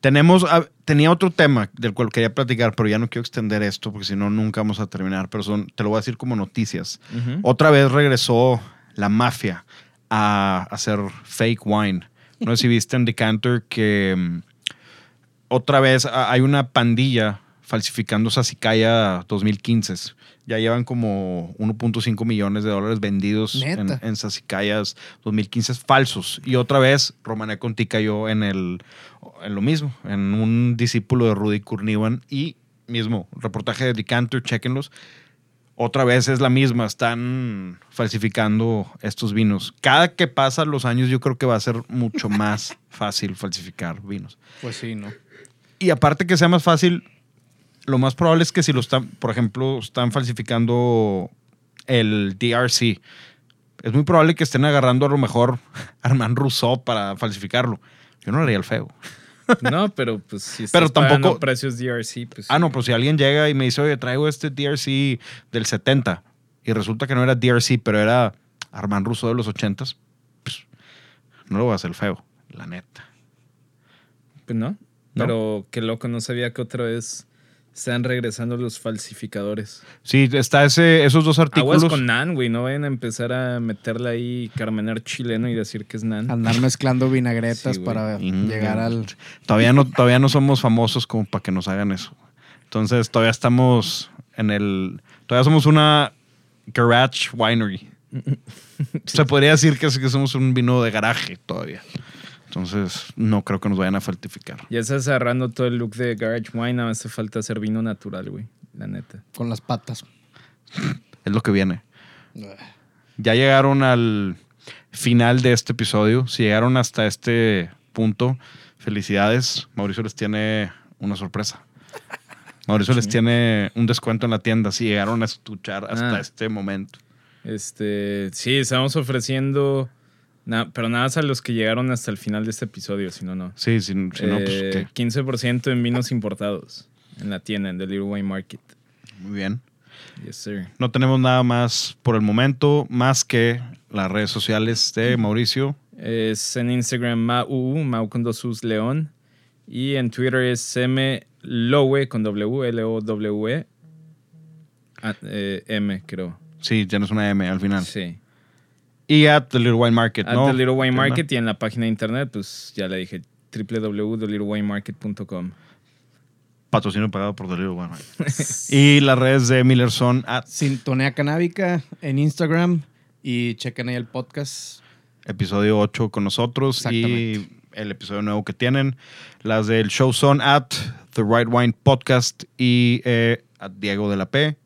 Speaker 2: Tenemos, ah, tenía otro tema del cual quería platicar, pero ya no quiero extender esto porque si no, nunca vamos a terminar. Pero son, te lo voy a decir como noticias. Otra vez regresó la mafia a hacer fake wine. No sé si viste en Decanter que mm, otra vez hay una pandilla falsificando Sassicaia 2015. Ya llevan como 1.5 millones de dólares vendidos en,
Speaker 4: Neta.
Speaker 2: en Sassicaias 2015 falsos. Y otra vez Romané Conti cayó en, el, en lo mismo, en un discípulo de Rudy Kurnivan. Y mismo, reportaje de Decanter, chequenlos otra vez es la misma, están falsificando estos vinos. Cada que pasan los años yo creo que va a ser mucho más fácil falsificar vinos.
Speaker 4: Pues sí, ¿no?
Speaker 2: Y aparte que sea más fácil, lo más probable es que si lo están, por ejemplo, están falsificando el DRC, es muy probable que estén agarrando a lo mejor a Armand Rousseau para falsificarlo. Yo no haría el feo.
Speaker 3: No, pero pues si
Speaker 2: Pero tampoco-
Speaker 3: precios DRC, pues
Speaker 2: Ah, no, pero si alguien llega y me dice, oye, traigo este DRC del 70 y resulta que no era DRC, pero era Armand Rousseau de los 80, pues no lo voy a hacer feo, la neta.
Speaker 3: pues no. Pero qué loco, no sabía que otra vez están regresando los falsificadores.
Speaker 2: Sí, está ese, esos dos artículos.
Speaker 3: Aguas con Nan, güey, no vayan a empezar a meterle ahí carmener chileno y decir que es Nan.
Speaker 4: Andar mezclando vinagretas
Speaker 3: Sí,
Speaker 4: para
Speaker 2: Mm,
Speaker 4: llegar al.
Speaker 2: Todavía no, todavía no somos famosos como para que nos hagan eso. Entonces todavía estamos en el. Todavía somos una garage winery. Se podría decir que, que somos un vino de garaje todavía. Entonces, no creo que nos vayan a falsificar.
Speaker 3: Ya estás agarrando todo el look de Garage Wine, nada más hace falta hacer vino natural, güey. La neta.
Speaker 4: Con las patas.
Speaker 2: Es lo que viene. Ya llegaron al final de este episodio. Si llegaron hasta este punto, felicidades. Mauricio les tiene una sorpresa. Mauricio les tiene un descuento en la tienda si llegaron a escuchar hasta
Speaker 3: Ah.
Speaker 2: este momento.
Speaker 3: Este, sí, estamos ofreciendo, na- pero nada más a los que llegaron hasta el final de este episodio, si no, no.
Speaker 2: Sí, si, si no, pues
Speaker 3: Eh,
Speaker 2: ¿qué?
Speaker 3: 15% en vinos importados en la tienda, en The Little Wine Market.
Speaker 2: Muy bien.
Speaker 3: Yes, sir.
Speaker 2: No tenemos nada más por el momento, más que las redes sociales de Mauricio.
Speaker 3: Es en Instagram Mau, Mau con dos U's León. Y en Twitter es M Lowe con W, L-O-W-E. Ah, eh, M, creo.
Speaker 2: Sí, ya no es una M al final.
Speaker 3: Sí.
Speaker 2: Y at The Little Wine Market,
Speaker 3: At
Speaker 2: ¿no?
Speaker 3: The Little Wine. Market y en la página de internet, pues ya le dije www.thelittlewinemarket.com.
Speaker 2: Patrocinio pagado por The Little Wine Market. y las redes de Miller son at
Speaker 4: Sintonía Canábica en Instagram y chequen ahí el podcast.
Speaker 2: episodio 8 con nosotros y
Speaker 4: Exactamente.
Speaker 2: el episodio nuevo que tienen. Las del show son at The Right Wine Podcast y eh, at Diego de la P.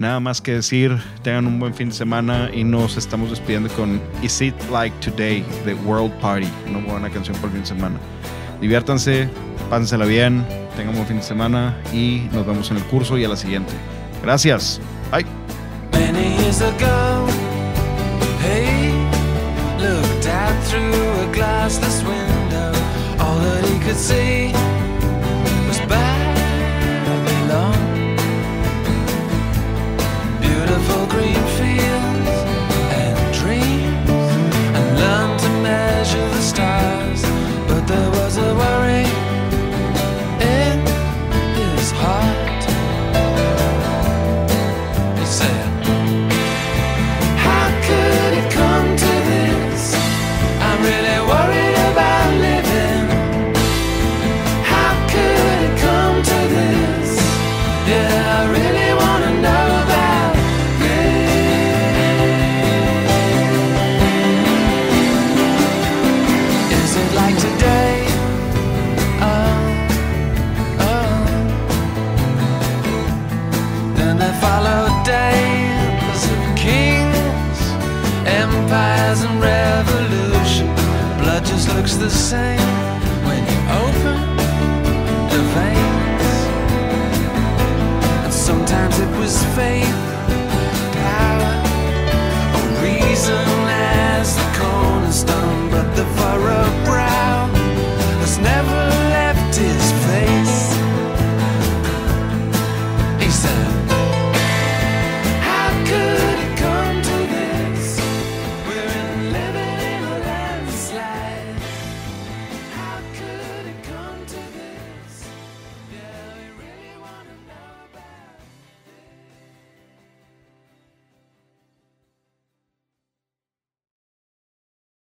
Speaker 2: Nada más que decir, tengan un buen fin de semana y nos estamos despidiendo con Is It Like Today de World Party, una buena canción por el fin de semana. Diviértanse, pásensela bien, tengan un buen fin de semana y nos vemos en el curso y a la siguiente. Gracias. Bye.
Speaker 5: Many years